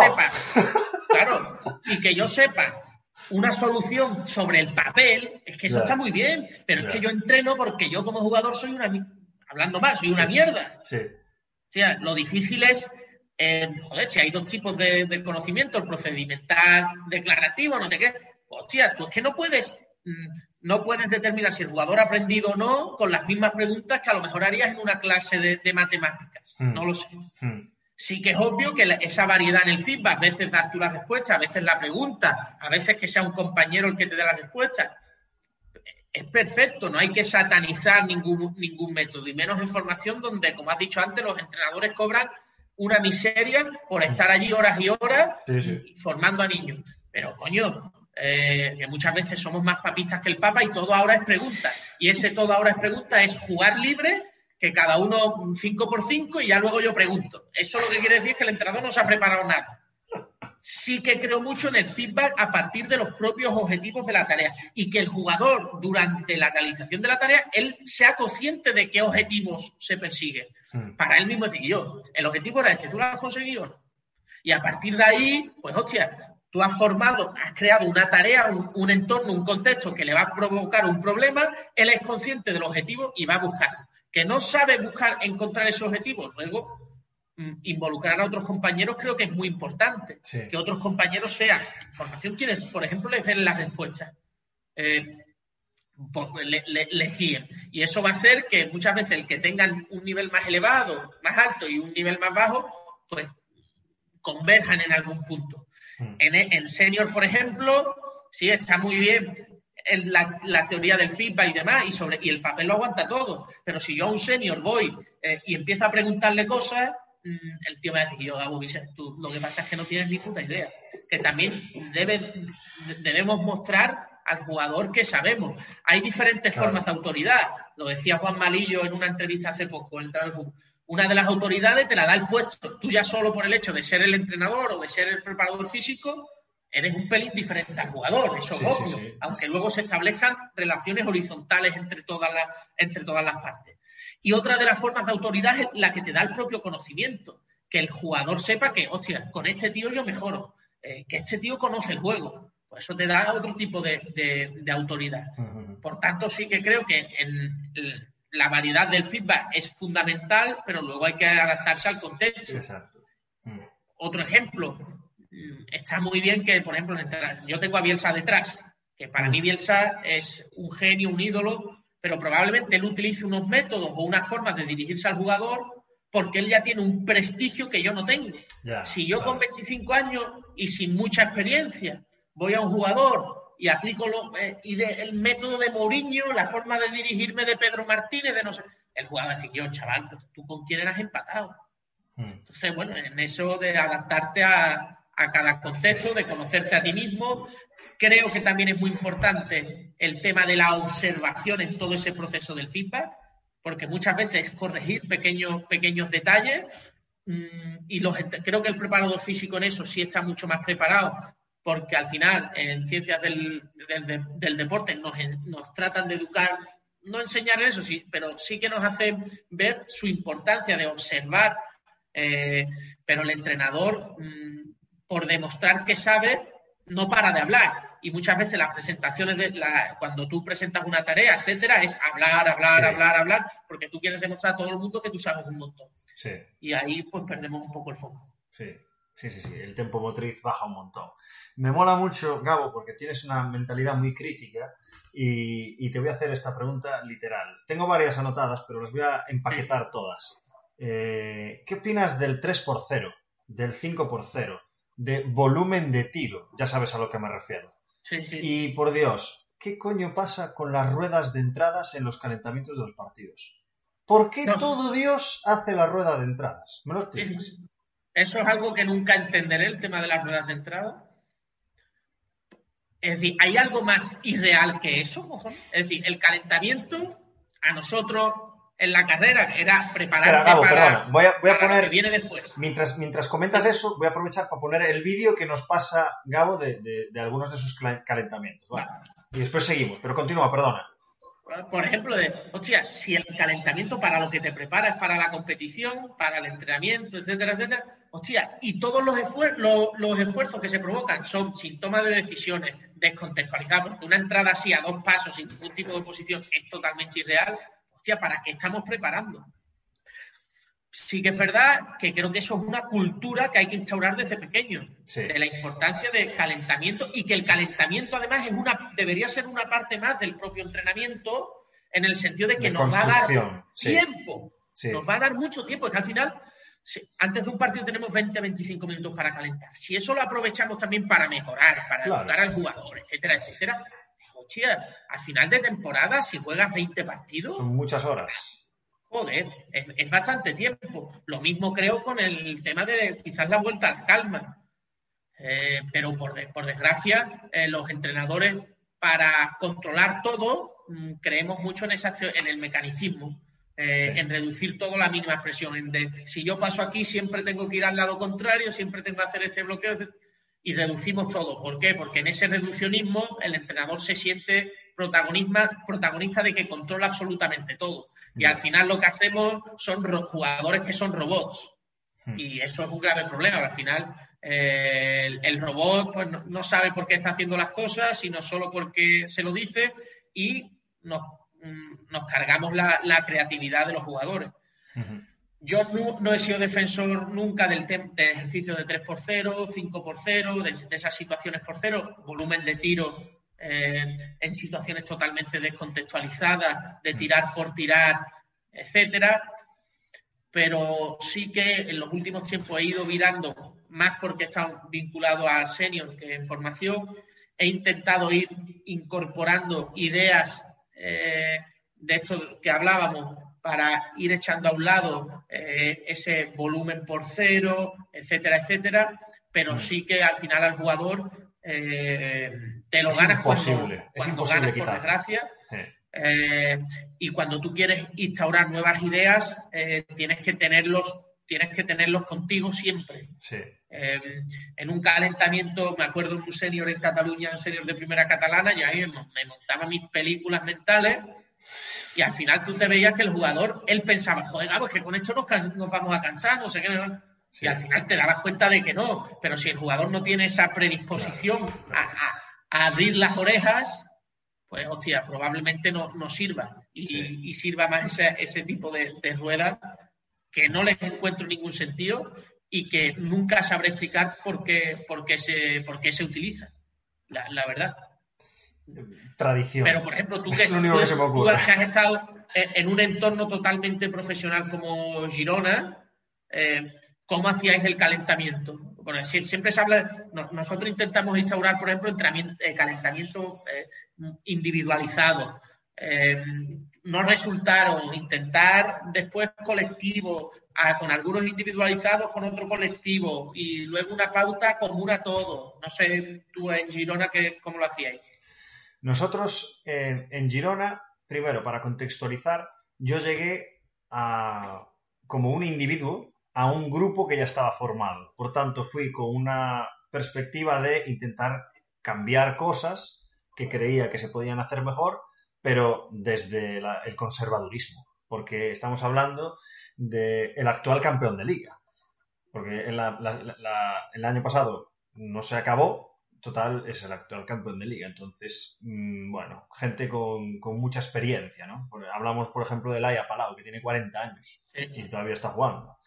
claro, y que yo sepa una solución sobre el papel, es que eso está muy bien, pero es que yo entreno porque yo como jugador soy una, hablando mal, soy una mierda. Sí sea, lo difícil es, eh, joder, si hay dos tipos de, conocimiento, el procedimental, declarativo, no sé qué, hostia, tú es que no puedes, mm, no puedes determinar si el jugador ha aprendido o no con las mismas preguntas que a lo mejor harías en una clase de, matemáticas. Hmm. No lo sé. Hmm. Sí que es obvio que esa variedad en el feedback, a veces dar tú la respuesta, a veces la pregunta, a veces que sea un compañero el que te dé la respuesta, es perfecto, no hay que satanizar ningún, ningún método, y menos en formación donde, como has dicho antes, los entrenadores cobran una miseria por estar allí horas y horas formando a niños. Pero, coño, eh, que muchas veces somos más papistas que el Papa y todo ahora es pregunta. Y ese todo ahora es pregunta es jugar libre, que cada uno 5 por 5 y ya luego yo pregunto. Eso lo que quiere decir es que el entrenador no se ha preparado nada sí que creo mucho en el feedback a partir de los propios objetivos de la tarea y que el jugador durante la realización de la tarea, él sea consciente de qué objetivos se persiguen. Hmm. Para él mismo decir, yo, el objetivo era este, tú lo has conseguido. Y a partir de ahí, pues hostia, tú has formado, has creado una tarea, un, un entorno, un contexto que le va a provocar un problema, él es consciente del objetivo y va a buscar. Que no sabe buscar, encontrar ese objetivo, luego Mm, involucrar a otros compañeros creo que es muy importante. Que otros compañeros sean formación quienes, por ejemplo, les den las respuestas. Eh, le, guíen. Y eso va a hacer que muchas veces el que tengan un nivel más elevado, más alto y un nivel más bajo, pues converjan en algún punto. Hmm. En, en senior, por ejemplo, sí, está muy bien la, teoría del feedback y demás, y, sobre, y el papel lo aguanta todo. Pero si yo a un senior voy eh, y empiezo a preguntarle cosas, mm, el tío me va a decir, yo, Gabo, tú lo que pasa es que no tienes ni puta idea. Que también debe, debemos mostrar al jugador que sabemos. Hay diferentes formas de autoridad. Lo decía Juan Malillo en una entrevista hace poco. Una de las autoridades te la da el puesto. Tú ya solo por el hecho de ser el entrenador o de ser el preparador físico, eres un pelín diferente al jugador, eso es obvio, aunque luego se establezcan relaciones horizontales entre todas, las, entre todas las partes. Y otra de las formas de autoridad es la que te da el propio conocimiento, que el jugador sepa que, hostia, con este tío yo mejoro, eh, que este tío conoce el juego. Por eso te da otro tipo de, autoridad. Por tanto, sí que creo que en la variedad del feedback es fundamental, pero luego hay que adaptarse al contexto. Exacto. Otro ejemplo, está muy bien que, por ejemplo, yo tengo a Bielsa detrás, que para mí mm. Bielsa es un genio, un ídolo, pero probablemente él utilice unos métodos o unas formas de dirigirse al jugador porque él ya tiene un prestigio que yo no tengo. si yo con 25 años y sin mucha experiencia voy a un jugador y aplico lo, eh, y el método de Mourinho, la forma de dirigirme de Pedro Martínez, de no sé, el jugador dice, yo, chaval, ¿tú con quién eras empatado? Mm. Entonces, bueno, en eso de adaptarte a, a cada contexto, de conocerte a ti mismo. Creo que también es muy importante el tema de la observación en todo ese proceso del feedback, porque muchas veces es corregir pequeños, pequeños detalles mm, y los, creo que el preparador físico en eso sí está mucho más preparado, porque al final en ciencias del, del, deporte nos, nos, tratan de educar, no enseñar eso, sí, pero sí que nos hacen ver su importancia de observar, eh, pero el entrenador... Mm, por demostrar que sabe, no para de hablar. Y muchas veces las presentaciones, de la, cuando tú presentas una tarea, etcétera, es hablar, hablar, hablar, hablar, porque tú quieres demostrar a todo el mundo que tú sabes un montón. Sí. Y ahí pues perdemos un poco el foco. Sí. Sí, sí, sí, el tempo motriz baja un montón. Me mola mucho, Gabo, porque tienes una mentalidad muy crítica y, te voy a hacer esta pregunta literal. Tengo varias anotadas, pero las voy a empaquetar todas. Eh, ¿Qué opinas del 3 por 0, del 5 por 0, de volumen de tiro. Ya sabes a lo que me refiero. Sí, sí. Y por Dios, ¿qué coño pasa con las ruedas de entradas en los calentamientos de los partidos? ¿Por qué todo Dios hace la rueda de entradas? ¿Me lo explicas? Eso es algo que nunca entenderé, el tema de las ruedas de entrada. Es decir, ¿hay algo más irreal que eso? Es decir, el calentamiento a nosotros en la carrera, era prepararte para, Voy a, poner, lo que viene después. Mientras, mientras comentas eso, voy a aprovechar para poner el vídeo que nos pasa Gabo de, algunos de sus calentamientos. Y después seguimos, pero continúa, perdona. Por ejemplo, de, hostia, si el calentamiento para lo que te preparas para la competición, para el entrenamiento, etcétera, etcétera, hostia, y todos los, los esfuerzos que se provocan son síntomas de decisiones descontextualizadas, porque una entrada así a dos pasos sin ningún tipo de oposición es totalmente irreal ¿para qué estamos preparando? Sí que es verdad que creo que eso es una cultura que hay que instaurar desde pequeño, de la importancia del calentamiento y que el calentamiento además es una, debería ser una parte más del propio entrenamiento en el sentido de que nos va a dar tiempo, nos va a dar mucho tiempo, es que al final antes de un partido tenemos 20-25 minutos para calentar. Si eso lo aprovechamos también para mejorar, para educar al jugador, etcétera, etcétera, al final de temporada, si juegas 20 partidos. Son muchas horas. Joder, es, bastante tiempo. Lo mismo creo con el tema de quizás la vuelta al calma. Eh, pero por, por desgracia, eh, los entrenadores, para controlar todo, mm, creemos mucho en, esa, en el mecanicismo. Eh, en reducir todo la mínima expresión. En de, si yo paso aquí, siempre tengo que ir al lado contrario, siempre tengo que hacer este bloqueo y reducimos todo. ¿Por qué? Porque en ese reduccionismo el entrenador se siente protagonista de que controla absolutamente todo. Y al final lo que hacemos son jugadores que son robots. Hmm. Y eso es un grave problema. Al final eh, el, robot pues, no, sabe por qué está haciendo las cosas, sino solo porque se lo dice y nos, mm, cargamos la, creatividad de los jugadores. Yo no, he sido defensor nunca del, ejercicio de 3x0, 5x0, de, esas situaciones por cero, volumen de tiro eh, en situaciones totalmente descontextualizadas, de mm. tirar por tirar, etcétera. Pero sí que en los últimos tiempos he ido virando más porque he estado vinculado a senior que en formación, he intentado ir incorporando ideas eh, de esto que hablábamos para ir echando a un lado eh, ese volumen por cero, etcétera, etcétera, pero mm. sí que al final al jugador eh, te lo ganas imposible, es imposible ganas, por desgracia. y cuando tú quieres instaurar nuevas ideas, tienes que tenerlos tienes que tenerlos contigo siempre. en un calentamiento, me acuerdo un senior en Cataluña, un senior de primera catalana, y ahí me montaba mis películas mentales y al final tú te veías que el jugador, él pensaba, joder, pues que con esto nos, nos, vamos a cansar, no sé qué. Y al final te dabas cuenta de que no. Pero si el jugador no tiene esa predisposición a, abrir las orejas, pues hostia, probablemente no, no sirva. Y, sirva más ese, ese tipo de, de ruedas que no les encuentro ningún sentido y que nunca sabré explicar por qué, por qué, se, por qué se utiliza. La, la verdad tradición. Pero, por ejemplo, tú que, has estado en un entorno totalmente profesional como Girona, eh, ¿cómo hacíais el calentamiento? Bueno, siempre se habla, nosotros intentamos instaurar, por ejemplo, eh, calentamiento eh, individualizado. no resultaron, intentar después colectivo, con algunos individualizados, con otro colectivo, y luego una pauta común a todos. No sé tú en Girona que, cómo lo hacíais. Nosotros en Girona, primero, para contextualizar, yo llegué a, como un individuo a un grupo que ya estaba formado. Por tanto, fui con una perspectiva de intentar cambiar cosas que creía que se podían hacer mejor, pero desde el conservadurismo, porque estamos hablando del actual campeón de liga. Porque el año pasado no se acabó, total es el actual campeón de liga. Entonces, mm, bueno, gente con, mucha experiencia, ¿no? hablamos, por ejemplo, de Laia Palau, que tiene 40 años y todavía está jugando.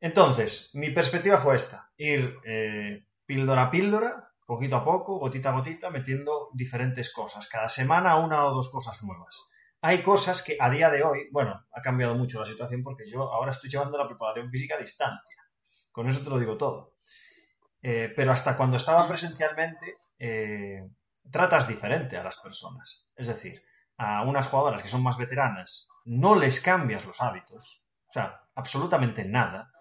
Entonces, mi perspectiva fue esta, ir eh, píldora a píldora, poquito a poco, gotita a gotita, metiendo diferentes cosas. Cada semana una o dos cosas nuevas. Hay cosas que a día de hoy, bueno, ha cambiado mucho la situación porque yo ahora estoy llevando la preparación física a distancia. Con eso te lo digo todo. Eh, pero hasta cuando estaba presencialmente, eh, tratas diferente a las personas. Es decir, a unas jugadoras que son más veteranas, no les cambias los hábitos, o sea, absolutamente nada.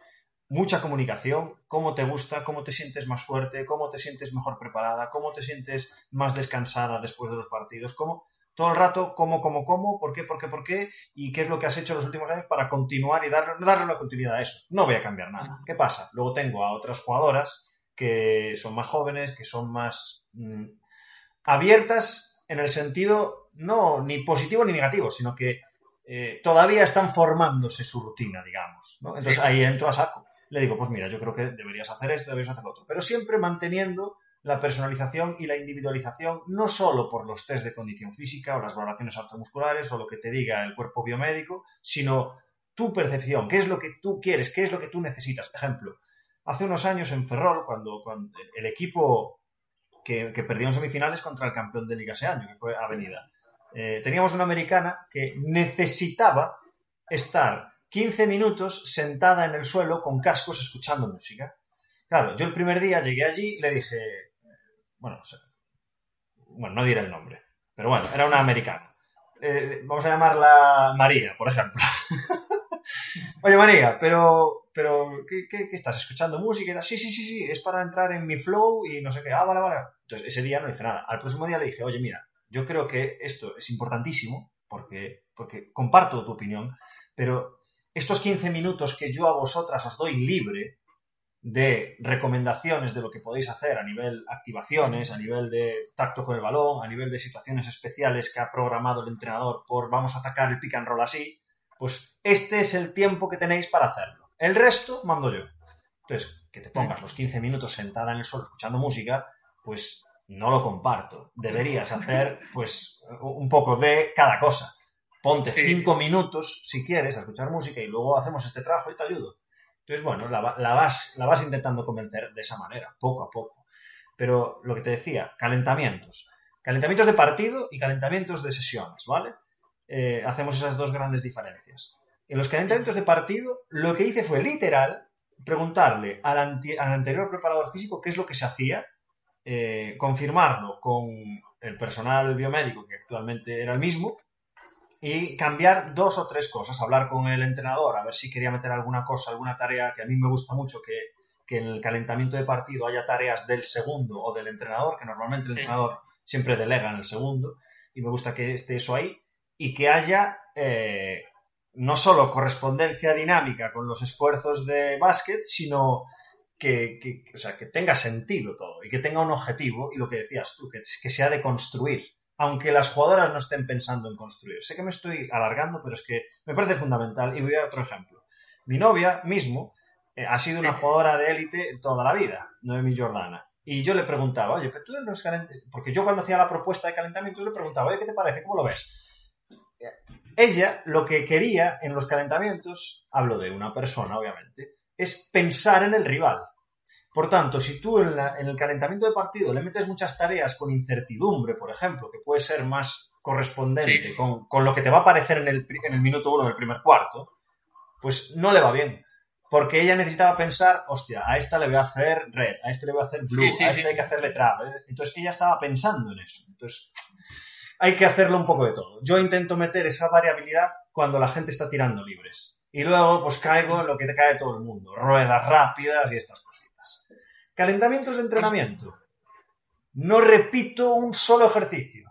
Mucha comunicación, cómo te gusta, cómo te sientes más fuerte, cómo te sientes mejor preparada, cómo te sientes más descansada después de los partidos, cómo todo el rato cómo, cómo, cómo, por qué, por qué, por qué, y qué es lo que has hecho los últimos años para continuar y darle, darle una continuidad a eso. No voy a cambiar nada. ¿Qué pasa? Luego tengo a otras jugadoras que son más jóvenes, que son más mm, abiertas en el sentido no ni positivo ni negativo, sino que eh, todavía están formándose su rutina, digamos. Entonces ahí entro a saco. Le digo, pues mira, yo creo que deberías hacer esto, deberías hacer lo otro. Pero siempre manteniendo la personalización y la individualización, no solo por los test de condición física o las valoraciones automusculares o lo que te diga el cuerpo biomédico, sino tu percepción, qué es lo que tú quieres, qué es lo que tú necesitas. Ejemplo, hace unos años en Ferrol, cuando, el equipo que, perdió en semifinales contra el campeón de liga ese año, que fue Avenida, eh, teníamos una americana que necesitaba estar 15 minutos sentada en el suelo con cascos escuchando música. Claro, yo el primer día llegué allí y le dije, bueno, bueno, no diré el nombre, pero bueno, era una americana. Eh, vamos a llamarla María, por ejemplo. Oye, María, pero, pero ¿qué, estás escuchando música? Sí, sí, sí, sí, es para entrar en mi flow y no sé qué. Ah, vale, vale. Entonces, ese día no dije nada. Al próximo día le dije, oye, mira, yo creo que esto es importantísimo porque, porque comparto tu opinión, pero estos 15 minutos que yo a vosotras os doy libre de recomendaciones de lo que podéis hacer a nivel activaciones, a nivel de tacto con el balón, a nivel de situaciones especiales que ha programado el entrenador por vamos a atacar el pick and roll así, pues este es el tiempo que tenéis para hacerlo. El resto mando yo. Entonces, que te pongas los 15 minutos sentada en el suelo escuchando música, pues no lo comparto. Deberías hacer, pues, un poco de cada cosa. Ponte 5 minutos, si quieres, a escuchar música y luego hacemos este trabajo y te ayudo. Entonces, bueno, la, vas, la vas intentando convencer de esa manera, poco a poco. Pero lo que te decía, calentamientos. Calentamientos de partido y calentamientos de sesiones, ¿vale? Eh, hacemos esas dos grandes diferencias. En los calentamientos de partido, lo que hice fue literal preguntarle al, al, anterior preparador físico qué es lo que se hacía, eh, confirmarlo con el personal biomédico que actualmente era el mismo y cambiar dos o tres cosas, hablar con el entrenador, a ver si quería meter alguna cosa, alguna tarea que a mí me gusta mucho que, que en el calentamiento de partido haya tareas del segundo o del entrenador, que normalmente el entrenador siempre delega en el segundo, y me gusta que esté eso ahí, y que haya eh, no solo correspondencia dinámica con los esfuerzos de básquet, sino que, o sea, que tenga sentido todo y que tenga un objetivo y lo que decías tú, que, que sea de construir, aunque las jugadoras no estén pensando en construir. Sé que me estoy alargando, pero es que me parece fundamental y voy a otro ejemplo. Mi novia mismo eh, ha sido una jugadora de élite toda la vida, Noemi Jordana. Y yo le preguntaba, oye, pero tú en los calentamientos... Porque yo cuando hacía la propuesta de calentamiento le preguntaba, oye, ¿qué te parece? ¿Cómo lo ves? Ella lo que quería en los calentamientos, hablo de una persona obviamente, es pensar en el rival. Por tanto, si tú en, el calentamiento de partido le metes muchas tareas con incertidumbre, por ejemplo, que puede ser más correspondente con, lo que te va a aparecer en el, en el minuto uno del primer cuarto, pues no le va bien. Porque ella necesitaba pensar, hostia, a esta le voy a hacer red, a este le voy a hacer blue, a este hay que hacerle trap. Entonces ella estaba pensando en eso. Entonces, hay que hacerlo un poco de todo. Yo intento meter esa variabilidad cuando la gente está tirando libres. Y luego, pues caigo en lo que te cae todo el mundo. Ruedas rápidas y estas cositas. Calentamientos de entrenamiento. No repito un solo ejercicio.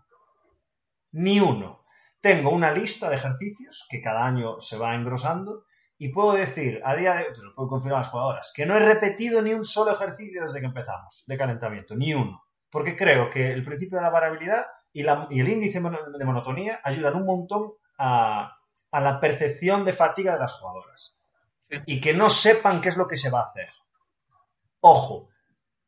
Ni uno. Tengo una lista de ejercicios que cada año se va engrosando y puedo decir, a día de hoy, lo puedo confirmar las jugadoras, que no he repetido ni un solo ejercicio desde que empezamos de calentamiento, ni uno. Porque creo que el principio de la variabilidad y, el índice de monotonía ayudan un montón a, la percepción de fatiga de las jugadoras. Y que no sepan qué es lo que se va a hacer. Ojo,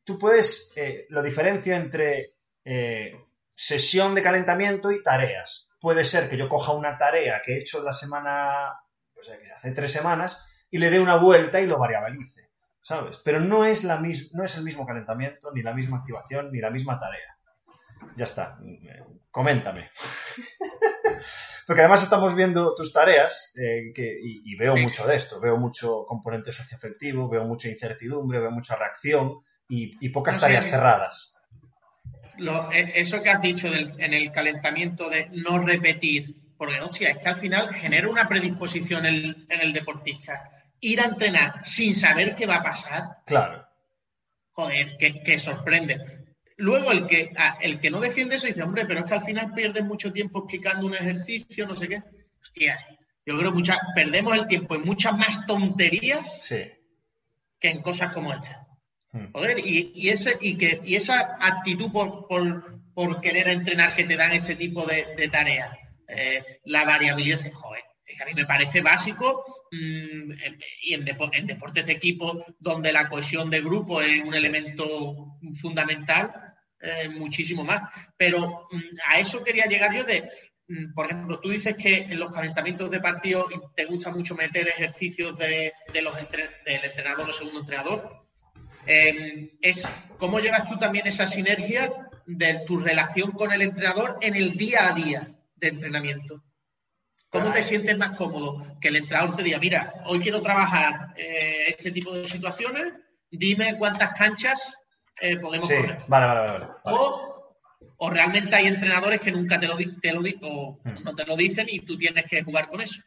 tú puedes, eh, lo diferencio entre eh, sesión de calentamiento y tareas. Puede ser que yo coja una tarea que he hecho la semana, pues hace tres semanas, y le dé una vuelta y lo variabilice, ¿sabes? Pero no es, la no es el mismo calentamiento, ni la misma activación, ni la misma tarea. Ya está. Coméntame. Porque además estamos viendo tus tareas eh, y, veo mucho de esto. Veo mucho componente socioafectivo, veo mucha incertidumbre, veo mucha reacción y, pocas tareas cerradas. E, eso que has dicho en el calentamiento de no repetir, porque hostia, es que al final genera una predisposición en, el deportista. Ir a entrenar sin saber qué va a pasar. Claro. Joder, que sorprende. Luego el que, ah, el que no defiende eso dice, hombre, pero es que al final pierdes mucho tiempo explicando un ejercicio, no sé qué. Hostia, yo creo que perdemos el tiempo en muchas más tonterías que en cosas como esta. Hmm. Joder, y, ese, y, que, y esa actitud por, por, querer entrenar que te dan este tipo de, tareas, eh, la variabilidad, joder, es que a mí me parece básico mm, y en, en, deportes de equipo donde la cohesión de grupo es un elemento fundamental, eh, muchísimo más. Pero mm, a eso quería llegar yo de, mm, por ejemplo, tú dices que en los calentamientos de partido te gusta mucho meter ejercicios de, los del entrenador o segundo entrenador. Em, es, ¿Cómo llevas tú también esa sinergia de tu relación con el entrenador en el día a día de entrenamiento? ¿Cómo te sientes más cómodo? Que el entrenador te diga, mira, hoy quiero trabajar eh, este tipo de situaciones, dime cuántas canchas eh, podemos correr. Vale, vale, vale. O, realmente hay entrenadores que nunca te lo, te lo o hmm. no te lo dicen y tú tienes que jugar con eso.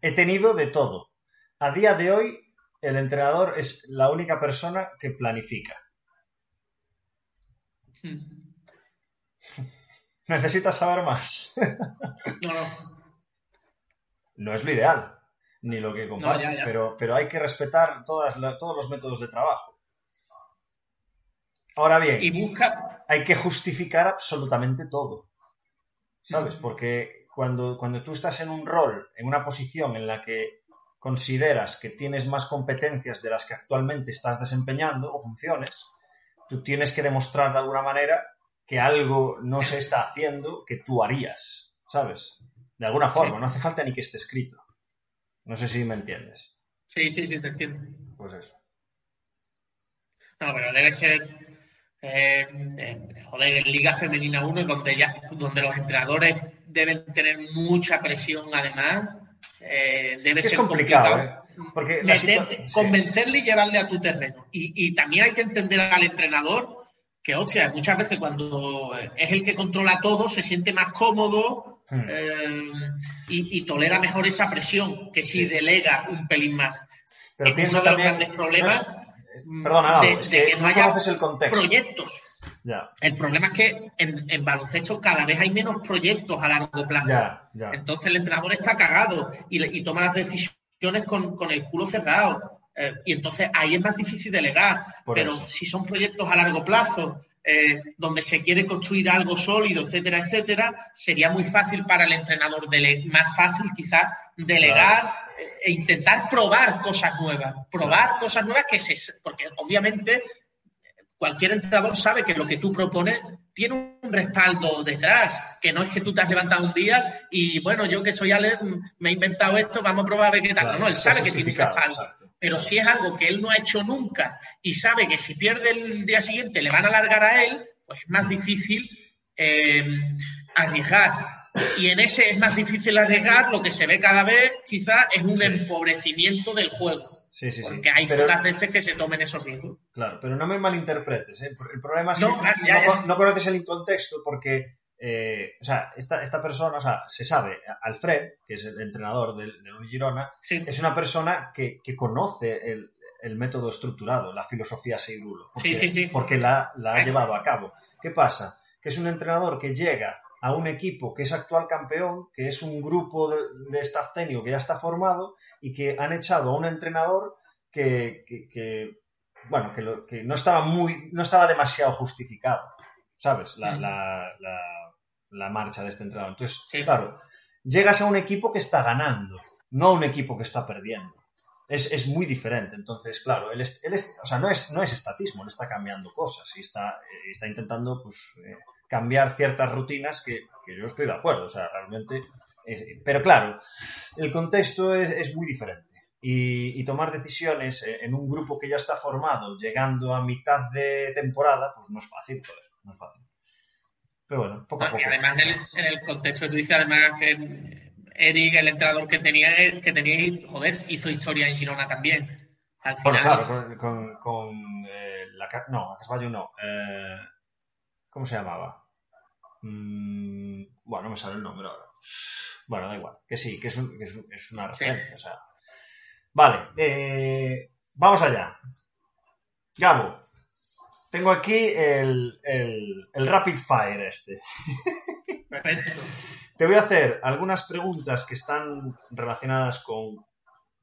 He tenido de todo. A día de hoy, el entrenador es la única persona que planifica. Hmm. ¿Necesitas saber más? no, no. No es lo ideal, ni lo que comparto, Pero, pero hay que respetar todas todos los métodos de trabajo. Ahora bien, hay que justificar absolutamente todo. ¿Sabes? Porque cuando, cuando tú estás en un rol, en una posición en la que consideras que tienes más competencias de las que actualmente estás desempeñando o funciones, tú tienes que demostrar de alguna manera que algo no se está haciendo que tú harías, ¿sabes? De alguna forma, no hace falta ni que esté escrito. No sé si me entiendes. Sí, sí, sí, te entiendo. Pues eso. No, pero debe ser eh, joder, en Liga Femenina 1, donde, ya, donde los entrenadores deben tener mucha presión además. Eh, debe es ser complicado. ¿eh? Porque meter- sí. convencerle y llevarle a tu terreno. Y, y también hay que entender al entrenador que, hostia, muchas veces cuando es el que controla todo, se siente más cómodo Hmm. eh, y, y tolera mejor esa presión que si delega un pelín más. Pero es piensa uno de los también. grandes problemas, no es- perdona, de- es que, que no no haya conoces el contexto. Proyectos. Ya, El problema es que en, en baloncesto cada vez hay menos proyectos a largo plazo. ya, ya. Entonces el entrenador está cagado y, y toma las decisiones con, con el culo cerrado. Eh, y entonces ahí es más difícil delegar. Por Pero eso. si son proyectos a largo plazo, eh, donde se quiere construir algo sólido, etcétera, etcétera, sería muy fácil para el entrenador, dele- más fácil quizás delegar eh, e intentar probar cosas nuevas. Probar cosas nuevas que se... Porque obviamente cualquier entrenador sabe que lo que tú propones tiene un respaldo detrás, que no es que tú te has levantado un día y bueno, yo que soy Ale, me he inventado esto, vamos a probar a ver qué tal. Claro, no, él sabe que tiene un respaldo. exacto. Pero si es algo que él no ha hecho nunca y sabe que si pierde el día siguiente le van a alargar a él, pues es más difícil eh, arriesgar. Y en ese es más difícil arriesgar, lo que se ve cada vez quizás es un Sí. empobrecimiento del juego. Sí, sí, sí. Porque hay Pero- pocas veces que se tomen esos. Claro, pero no me malinterpretes. ¿eh? El problema es No, que claro, ya, no, ya. con- no conoces el contexto porque, eh, o sea, esta, esta persona, o sea, se sabe, Alfred, que es el entrenador del, Girona, Sí. es una persona que, que conoce el, el método estructurado, la filosofía Seirulo, porque, Sí, sí, sí. porque la, la ha llevado a cabo. ¿Qué pasa? Que es un entrenador que llega a un equipo que es actual campeón, que es un grupo de, de staff técnico que ya está formado y que han echado a un entrenador que, que- que, bueno, que, lo- que no estaba muy, no estaba demasiado justificado, ¿sabes? La, la- la- la marcha de este entrenador. Entonces, Sí. claro, llegas a un equipo que está ganando, no a un equipo que está perdiendo. Es, es muy diferente. Entonces, claro, él, es, él es- o sea, no es, no es estatismo, él está cambiando cosas y está, eh, está intentando pues, eh, cambiar ciertas rutinas que, que yo estoy de acuerdo. O sea, realmente. es- pero claro, el contexto es, es muy diferente. Y, y tomar decisiones en un grupo que ya está formado, llegando a mitad de temporada, pues no es fácil, joder, no es fácil. Pero bueno, poco a poco. y además en el, en el contexto que tú dices, además que Eric, el entrenador que tenía, que tenía, joder, hizo historia en Girona también. Al Bueno, claro, con, con, con, eh, la, no, a Casballo no. eh, ¿Cómo se llamaba? Mm, bueno, no me sale el nombre ahora. Bueno, da igual. Que sí, que es, un- que es, un- es una referencia. O sea. Vale, eh, vamos allá. Gabo, tengo aquí el, el, el Rapid Fire este. perfecto. Te voy a hacer algunas preguntas que están relacionadas con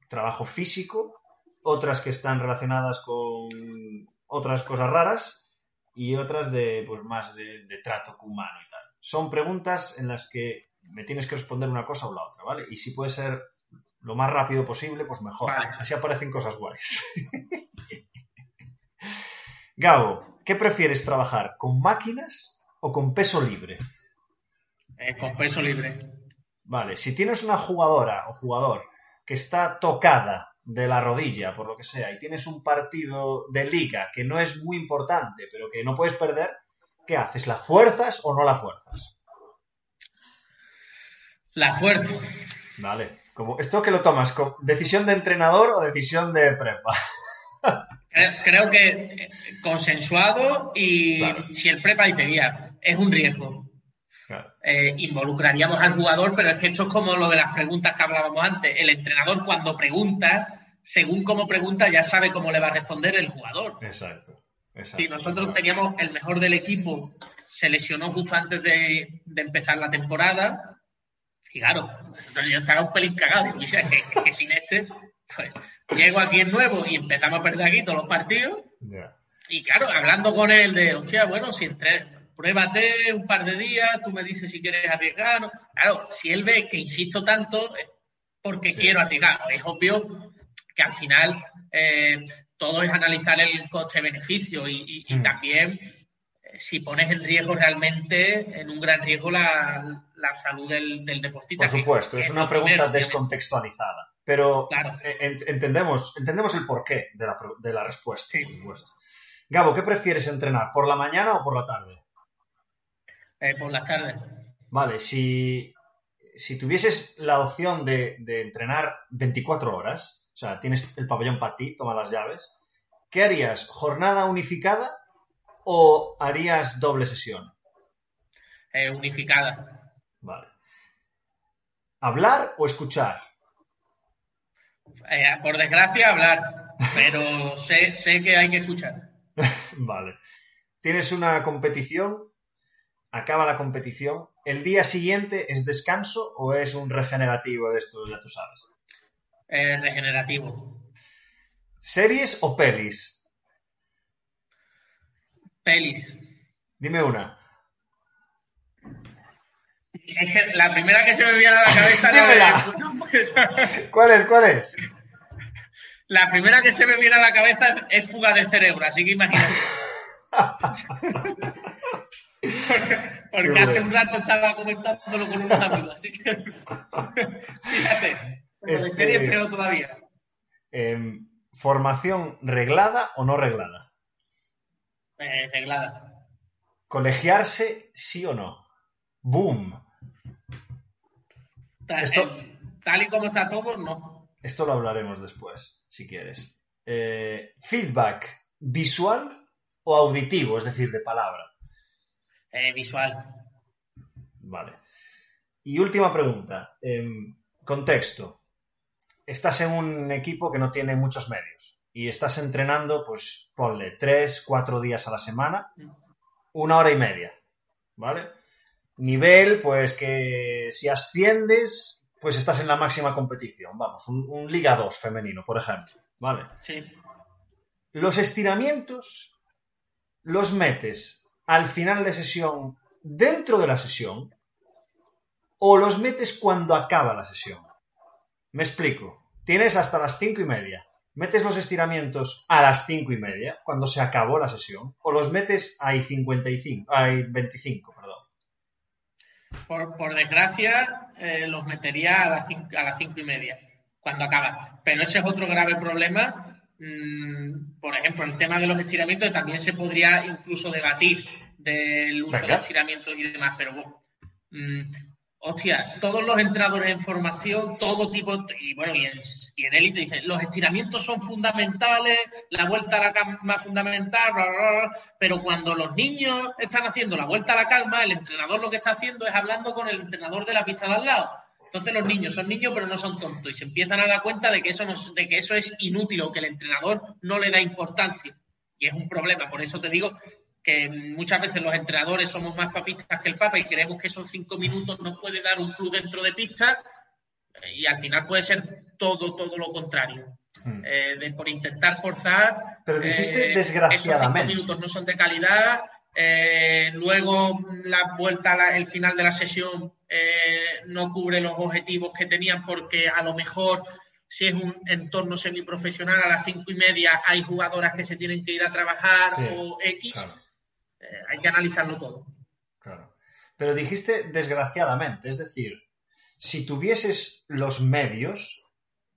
trabajo físico, otras que están relacionadas con otras cosas raras y otras de pues más de, de trato humano y tal. Son preguntas en las que me tienes que responder una cosa o la otra, ¿vale? Y si puede ser lo más rápido posible, pues mejor. Vale. Así aparecen cosas guays. Gabo, ¿qué prefieres trabajar? ¿Con máquinas o con peso libre? Eh, con peso libre. Vale, si tienes una jugadora o jugador que está tocada de la rodilla, por lo que sea, y tienes un partido de liga que no es muy importante, pero que no puedes perder, ¿qué haces? ¿La fuerzas o no la fuerzas? La fuerza. Vale. Como, ¿Esto que lo tomas? ¿Con ¿Decisión de entrenador o decisión de prepa? Creo, creo que eh, consensuado y Claro. si el prepa dice, mira, es un riesgo. Eh, involucraríamos al jugador, pero es que esto es como lo de las preguntas que hablábamos antes. El entrenador cuando pregunta, según cómo pregunta, ya sabe cómo le va a responder el jugador. Exacto. exacto. Si nosotros teníamos el mejor del equipo, se lesionó justo antes de, de empezar la temporada. Y claro, yo estaba un pelín cagado. "Mira, que, que- que sin este, pues llego aquí en nuevo y empezamos a perder aquí todos los partidos. Ya. Y claro, hablando con él de, hostia, bueno, si entre, pruébate un par de días, tú me dices si quieres arriesgar. ¿no? Claro, si él ve que insisto tanto, es porque Sí. quiero arriesgar. Es obvio que al final eh, todo es analizar el coste-beneficio y, y- y Mm. también eh, si pones en riesgo realmente, en un gran riesgo, la, la salud del, del deportista. Por supuesto, es una pregunta primero, descontextualizada. Pero Claro. ent- entendemos, entendemos el porqué de la, de la respuesta, Sí. por supuesto. Gabo, ¿qué prefieres entrenar? ¿Por la mañana o por la tarde? Eh, por las tardes. Vale, si, si tuvieses la opción de, de entrenar 24 horas, o sea, tienes el pabellón para ti, toma las llaves, ¿qué harías? ¿Jornada unificada o harías doble sesión? Eh, unificada. Vale. ¿Hablar o escuchar? Eh, por desgracia, hablar, pero sé, sé que hay que escuchar. vale. Tienes una competición, acaba la competición, ¿el día siguiente es descanso o es un regenerativo de esto, ya tú sabes? Eh, regenerativo. ¿Series o pelis? Pelis. Dime una. Es que la primera que se me viene a la cabeza Dímela. ¿Cuál es? ¿Cuál es? La primera que se me viene a la cabeza es fuga de cerebro, así que imagínate. porque, hace un rato estaba comentándolo con unos amigos, así que fíjate, Este- serie peor todavía. Em, ¿Formación reglada o no reglada? Eh, reglada. ¿Colegiarse sí o no? Boom. Ta- Esto- eh, tal y como está todo, no. Esto lo hablaremos después, si quieres. Eh, ¿Feedback visual o auditivo, es decir, de palabra? Eh, visual. Vale. Y última pregunta. Em, contexto. Estás en un equipo que no tiene muchos medios y estás entrenando, pues ponle tres, cuatro días a la semana, una hora y media. ¿Vale? Nivel, pues que si asciendes, pues estás en la máxima competición. Vamos, un, un Liga 2 femenino, por ejemplo. ¿Vale? Sí. Los estiramientos los metes al final de sesión dentro de la sesión o los metes cuando acaba la sesión. Me explico. Tienes hasta las cinco y media. ¿Metes los estiramientos a las cinco y media, cuando se acabó la sesión? ¿O los metes a 55, a 25, perdón? Por, por desgracia, eh, los metería a las, cinco, a las cinco y media, cuando acaba. Pero ese es otro grave problema. Mm, por ejemplo, el tema de los estiramientos también se podría incluso debatir del uso Venga. de estiramientos y demás, pero bueno. mm, hostia, todos los entrenadores en formación, todo tipo, y bueno, y en, y en élite dicen, los estiramientos son fundamentales, la vuelta a la calma es fundamental, bla, bla, bla, pero cuando los niños están haciendo la vuelta a la calma, el entrenador lo que está haciendo es hablando con el entrenador de la pista de al lado. Entonces los niños son niños pero no son tontos y se empiezan a dar cuenta de que eso, no, de que eso es inútil o que el entrenador no le da importancia. Y es un problema. Por eso te digo que muchas veces los entrenadores somos más papistas que el Papa y creemos que esos cinco minutos nos puede dar un plus dentro de pista eh, y al final puede ser todo, todo lo contrario. Hmm. Eh, de, por intentar forzar. Pero dijiste eh, desgraciadamente. Esos cinco minutos no son de calidad. Eh, luego la vuelta, la- el final de la sesión eh, no cubre los objetivos que tenían porque a lo mejor si es un entorno semiprofesional a las cinco y media hay jugadoras que se tienen que ir a trabajar Sí, o X. Claro, Eh, hay que analizarlo todo. claro. Pero dijiste desgraciadamente, es decir, si tuvieses los medios,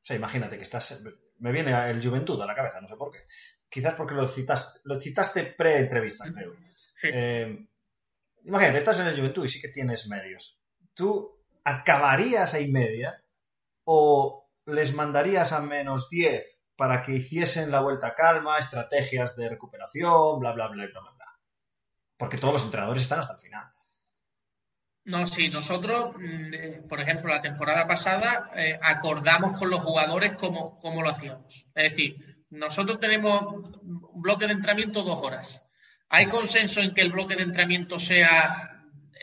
o sea, imagínate que estás, me viene el Juventud a la cabeza, no sé por qué, quizás porque lo citaste, lo citaste pre-entrevista, creo. Eh, imagínate, estás en el Juventud y sí que tienes medios. ¿Tú acabarías ahí media o les mandarías a menos 10 para que hiciesen la vuelta calma, estrategias de recuperación, bla, bla, bla, bla, bla, bla? Porque todos los entrenadores están hasta el final. No, sí, nosotros, mm, eh, por ejemplo, la temporada pasada eh, acordamos con los jugadores cómo, cómo lo hacíamos. Es decir, nosotros tenemos un bloque de entrenamiento dos horas. ¿Hay consenso en que el bloque de entrenamiento sea eh,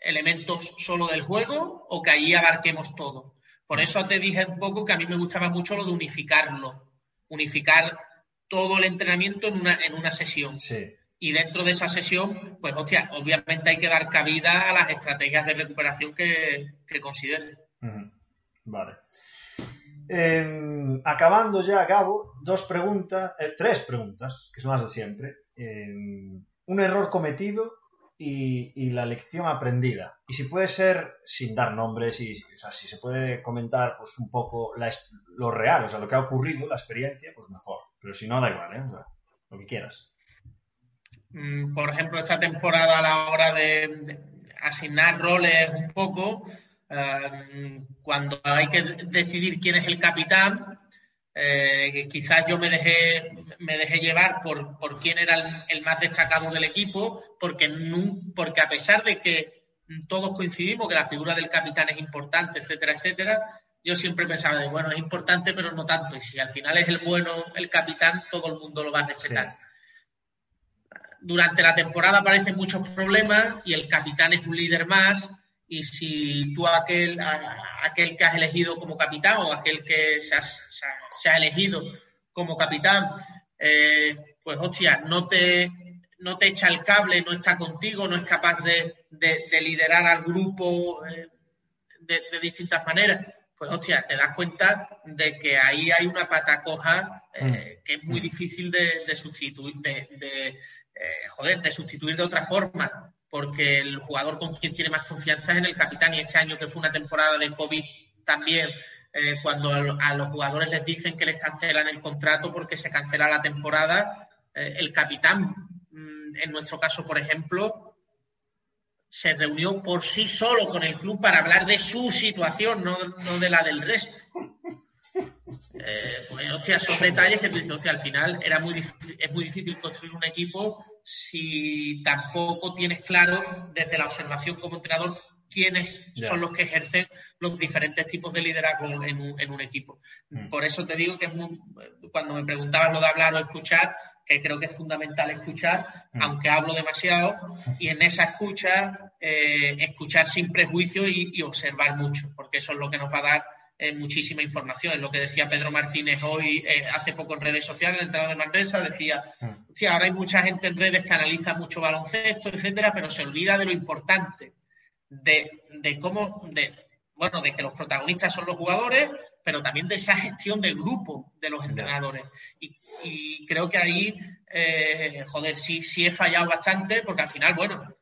elementos solo del juego o que ahí abarquemos todo? Por eso te dije un poco que a mí me gustaba mucho lo de unificarlo, unificar todo el entrenamiento en una, en una sesión. Sí. Y dentro de esa sesión, pues hostia, obviamente hay que dar cabida a las estrategias de recuperación que, que consideren. Vale. Eh, acabando ya, Gabo, dos preguntas, eh, tres preguntas, que son las de siempre. Eh, un error cometido y, la lección aprendida. Y si puede ser sin dar nombres, y, o sea, si se puede comentar pues un poco lo real, o sea, lo que ha ocurrido, la experiencia, pues mejor. Pero si no, da igual, ¿eh? Lo que quieras. Mm, Por ejemplo, esta temporada a la hora de, de asignar roles un poco, eh, cuando hay que decidir quién es el capitán, Eh, quizás yo me dejé, me dejé llevar por, por quién era el, más destacado del equipo, porque, porque a pesar de que todos coincidimos que la figura del capitán es importante, etcétera, etcétera, yo siempre pensaba de, bueno, es importante, pero no tanto. Y si al final es el bueno, el capitán, todo el mundo lo va a respetar. Durante la temporada aparecen muchos problemas y el capitán es un líder más. Y si tú aquel, aquel que has elegido como capitán o aquel que se, ha elegido como capitán, eh, pues hostia, no te, no te echa el cable, no está contigo, no es capaz de, liderar al grupo eh, de, distintas maneras, pues hostia, te das cuenta de que ahí hay una pata coja eh, mm. que es muy difícil de, sustituir, de, eh, joder, de sustituir de otra forma, porque el jugador con quien tiene más confianza es en el capitán y este año que fue una temporada de COVID también, eh, cuando a, los jugadores les dicen que les cancelan el contrato porque se cancela la temporada, el capitán, mm, en nuestro caso, por ejemplo, se reunió por sí solo con el club para hablar de su situación, no, de la del resto. Eh, pues, hostia, son detalles que tú dices, hostia, al final era muy es muy difícil construir un equipo si tampoco tienes claro desde la observación como entrenador quiénes son los que ejercen los diferentes tipos de liderazgo en un, en un equipo. Mm. Por eso te digo que cuando me preguntabas lo de hablar o escuchar, que creo que es fundamental escuchar, mm. aunque hablo demasiado, y en esa escucha, eh, escuchar sin prejuicio y, observar mucho, porque eso es lo que nos va a dar eh, muchísima información. Es lo que decía Pedro Martínez hoy, eh, hace poco en redes sociales, el entrenador de Manresa, decía, sí, ahora hay mucha gente en redes que analiza mucho baloncesto, etcétera, pero se olvida de lo importante, de, de cómo, de, bueno, de que los protagonistas son los jugadores, pero también de esa gestión del grupo de los entrenadores. Y, creo que ahí, eh, joder, sí, sí he fallado bastante, porque al final, bueno,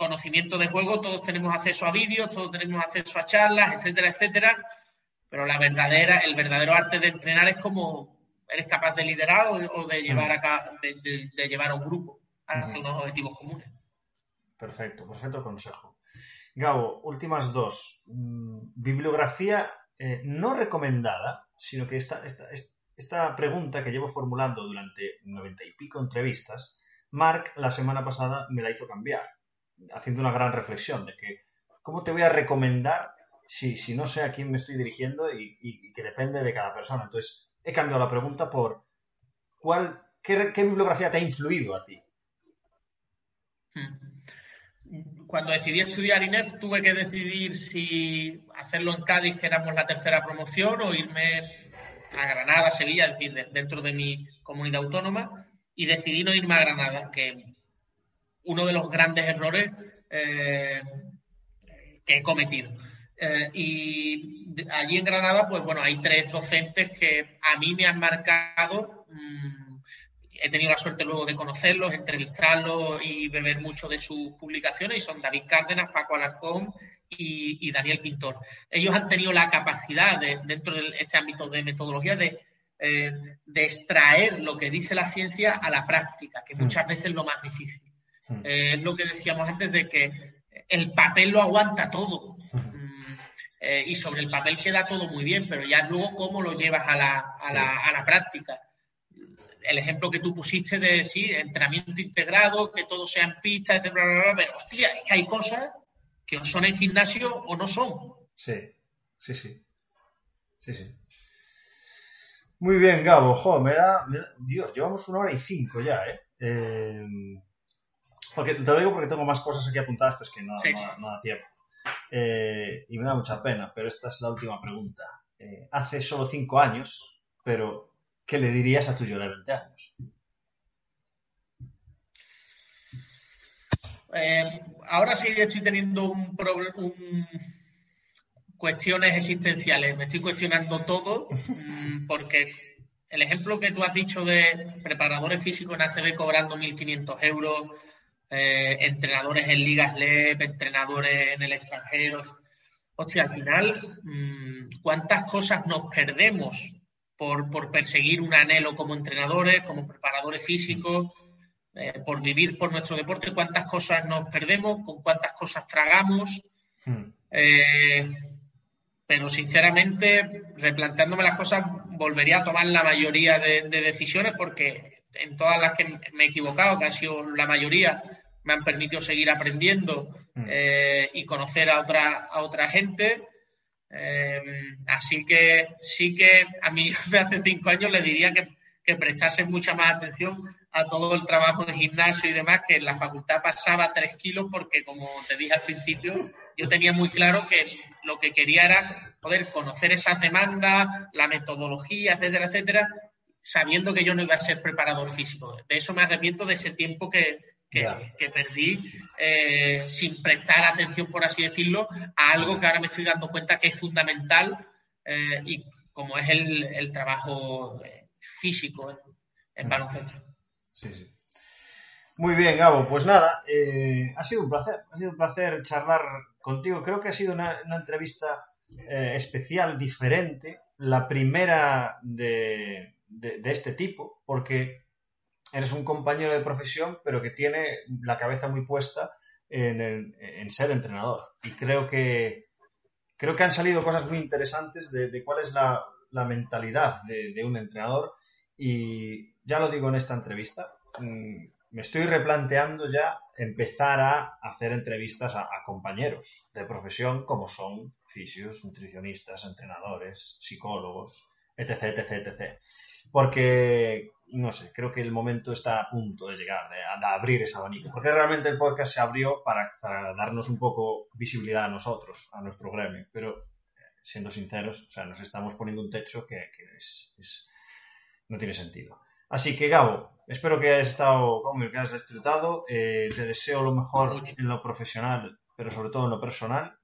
conocimiento de juego, todos tenemos acceso a vídeos, todos tenemos acceso a charlas, etcétera, etcétera, pero la verdadera, el verdadero arte de entrenar es como eres capaz de liderar o de, llevar acá, de, llevar a un grupo hacia unos objetivos comunes. Perfecto, perfecto consejo. Gabo, últimas dos. Mm, bibliografía eh, no recomendada, sino que esta, esta, esta pregunta que llevo formulando durante noventa y pico entrevistas, Mark la semana pasada me la hizo cambiar, haciendo una gran reflexión de que, ¿cómo te voy a recomendar si, si no sé a quién me estoy dirigiendo y, que depende de cada persona? Entonces, he cambiado la pregunta por, ¿cuál, qué, qué bibliografía te ha influido a ti? Hmm cuando decidí estudiar INEF tuve que decidir si hacerlo en Cádiz, que éramos la tercera promoción, o irme a Granada, Sevilla, es decir, dentro de mi comunidad autónoma, y decidí no irme a Granada, que uno de los grandes errores eh, que he cometido. Eh, y allí en Granada, pues bueno, hay tres docentes que a mí me han marcado. Mm, he tenido la suerte luego de conocerlos, entrevistarlos y beber mucho de sus publicaciones, y son David Cárdenas, Paco Alarcón y, Daniel Pintor. Ellos han tenido la capacidad, de, dentro de este ámbito de metodología, de, eh, de, extraer lo que dice la ciencia a la práctica, que muchas veces es lo más difícil. Eh, es lo que decíamos antes de que el papel lo aguanta todo. Mm, eh, y sobre el papel queda todo muy bien, pero ya luego cómo lo llevas a la, a la, a la práctica el ejemplo que tú pusiste de sí, entrenamiento integrado, que todo sea en pista, etcétera, pero hostia, es que hay cosas que son en gimnasio o no son. Sí, sí, sí. Sí, sí. Muy bien, Gabo. Jo, me da, Dios, llevamos una hora y cinco ya, ¿eh? ¿eh? Porque, te lo digo porque tengo más cosas aquí apuntadas, pues que no, da tiempo. Eh, y me da mucha pena, pero esta es la última pregunta. Eh, hace solo cinco años, pero ¿qué le dirías a tu yo de 20 años? Eh, ahora sí estoy teniendo un, un, cuestiones existenciales. Me estoy cuestionando todo mm, porque el ejemplo que tú has dicho de preparadores físicos en ACB cobrando 1.500 euros, eh, entrenadores en ligas LEP, entrenadores en el extranjero. Hostia, al final, mm, ¿cuántas cosas nos perdemos por, perseguir un anhelo como entrenadores, como preparadores físicos, eh, por vivir por nuestro deporte, cuántas cosas nos perdemos, con cuántas cosas tragamos. Hmm. Eh, pero sinceramente, replanteándome las cosas, volvería a tomar la mayoría de, decisiones porque en todas las que me he equivocado, que ha sido la mayoría, me han permitido seguir aprendiendo mm. eh, y conocer a otra, a otra gente. Eh, así que sí que a mí hace cinco años le diría que, que prestase mucha más atención a todo el trabajo de gimnasio y demás, que en la facultad pasaba tres kilos porque, como te dije al principio, yo tenía muy claro que lo que quería era poder conocer esas demandas, la metodología, etcétera, etcétera, sabiendo que yo no iba a ser preparador físico. De eso me arrepiento de ese tiempo que, que, perdí eh, sin prestar atención, por así decirlo, a algo que ahora me estoy dando cuenta que es fundamental eh, y como es el, el trabajo eh, físico en, baloncesto. Sí, sí. Muy bien, Gabo. Pues nada, ha sido un placer. Ha sido un placer charlar contigo. Creo que ha sido una, entrevista especial, diferente. La primera de, de, este tipo, porque eres un compañero de profesión, pero que tiene la cabeza muy puesta en, ser entrenador. Y creo que, creo que han salido cosas muy interesantes de, cuál es la, mentalidad de, un entrenador. Y ya lo digo en esta entrevista, mm, me estoy replanteando ya empezar a hacer entrevistas a, a compañeros de profesión como son fisios, nutricionistas, entrenadores, psicólogos, etc, etc, etc. Porque no sé, creo que el momento está a punto de llegar, de, abrir ese abanico. Porque realmente el podcast se abrió para, darnos un poco visibilidad a nosotros, a nuestro gremio. Pero, siendo sinceros, o sea, nos estamos poniendo un techo que, es, no tiene sentido. Así que, Gabo, espero que hayas estado conmigo, que hayas disfrutado. Eh, te deseo lo mejor en lo profesional, pero sobre todo en lo personal.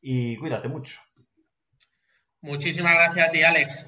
Y cuídate mucho. Muchísimas gracias a ti, Alex.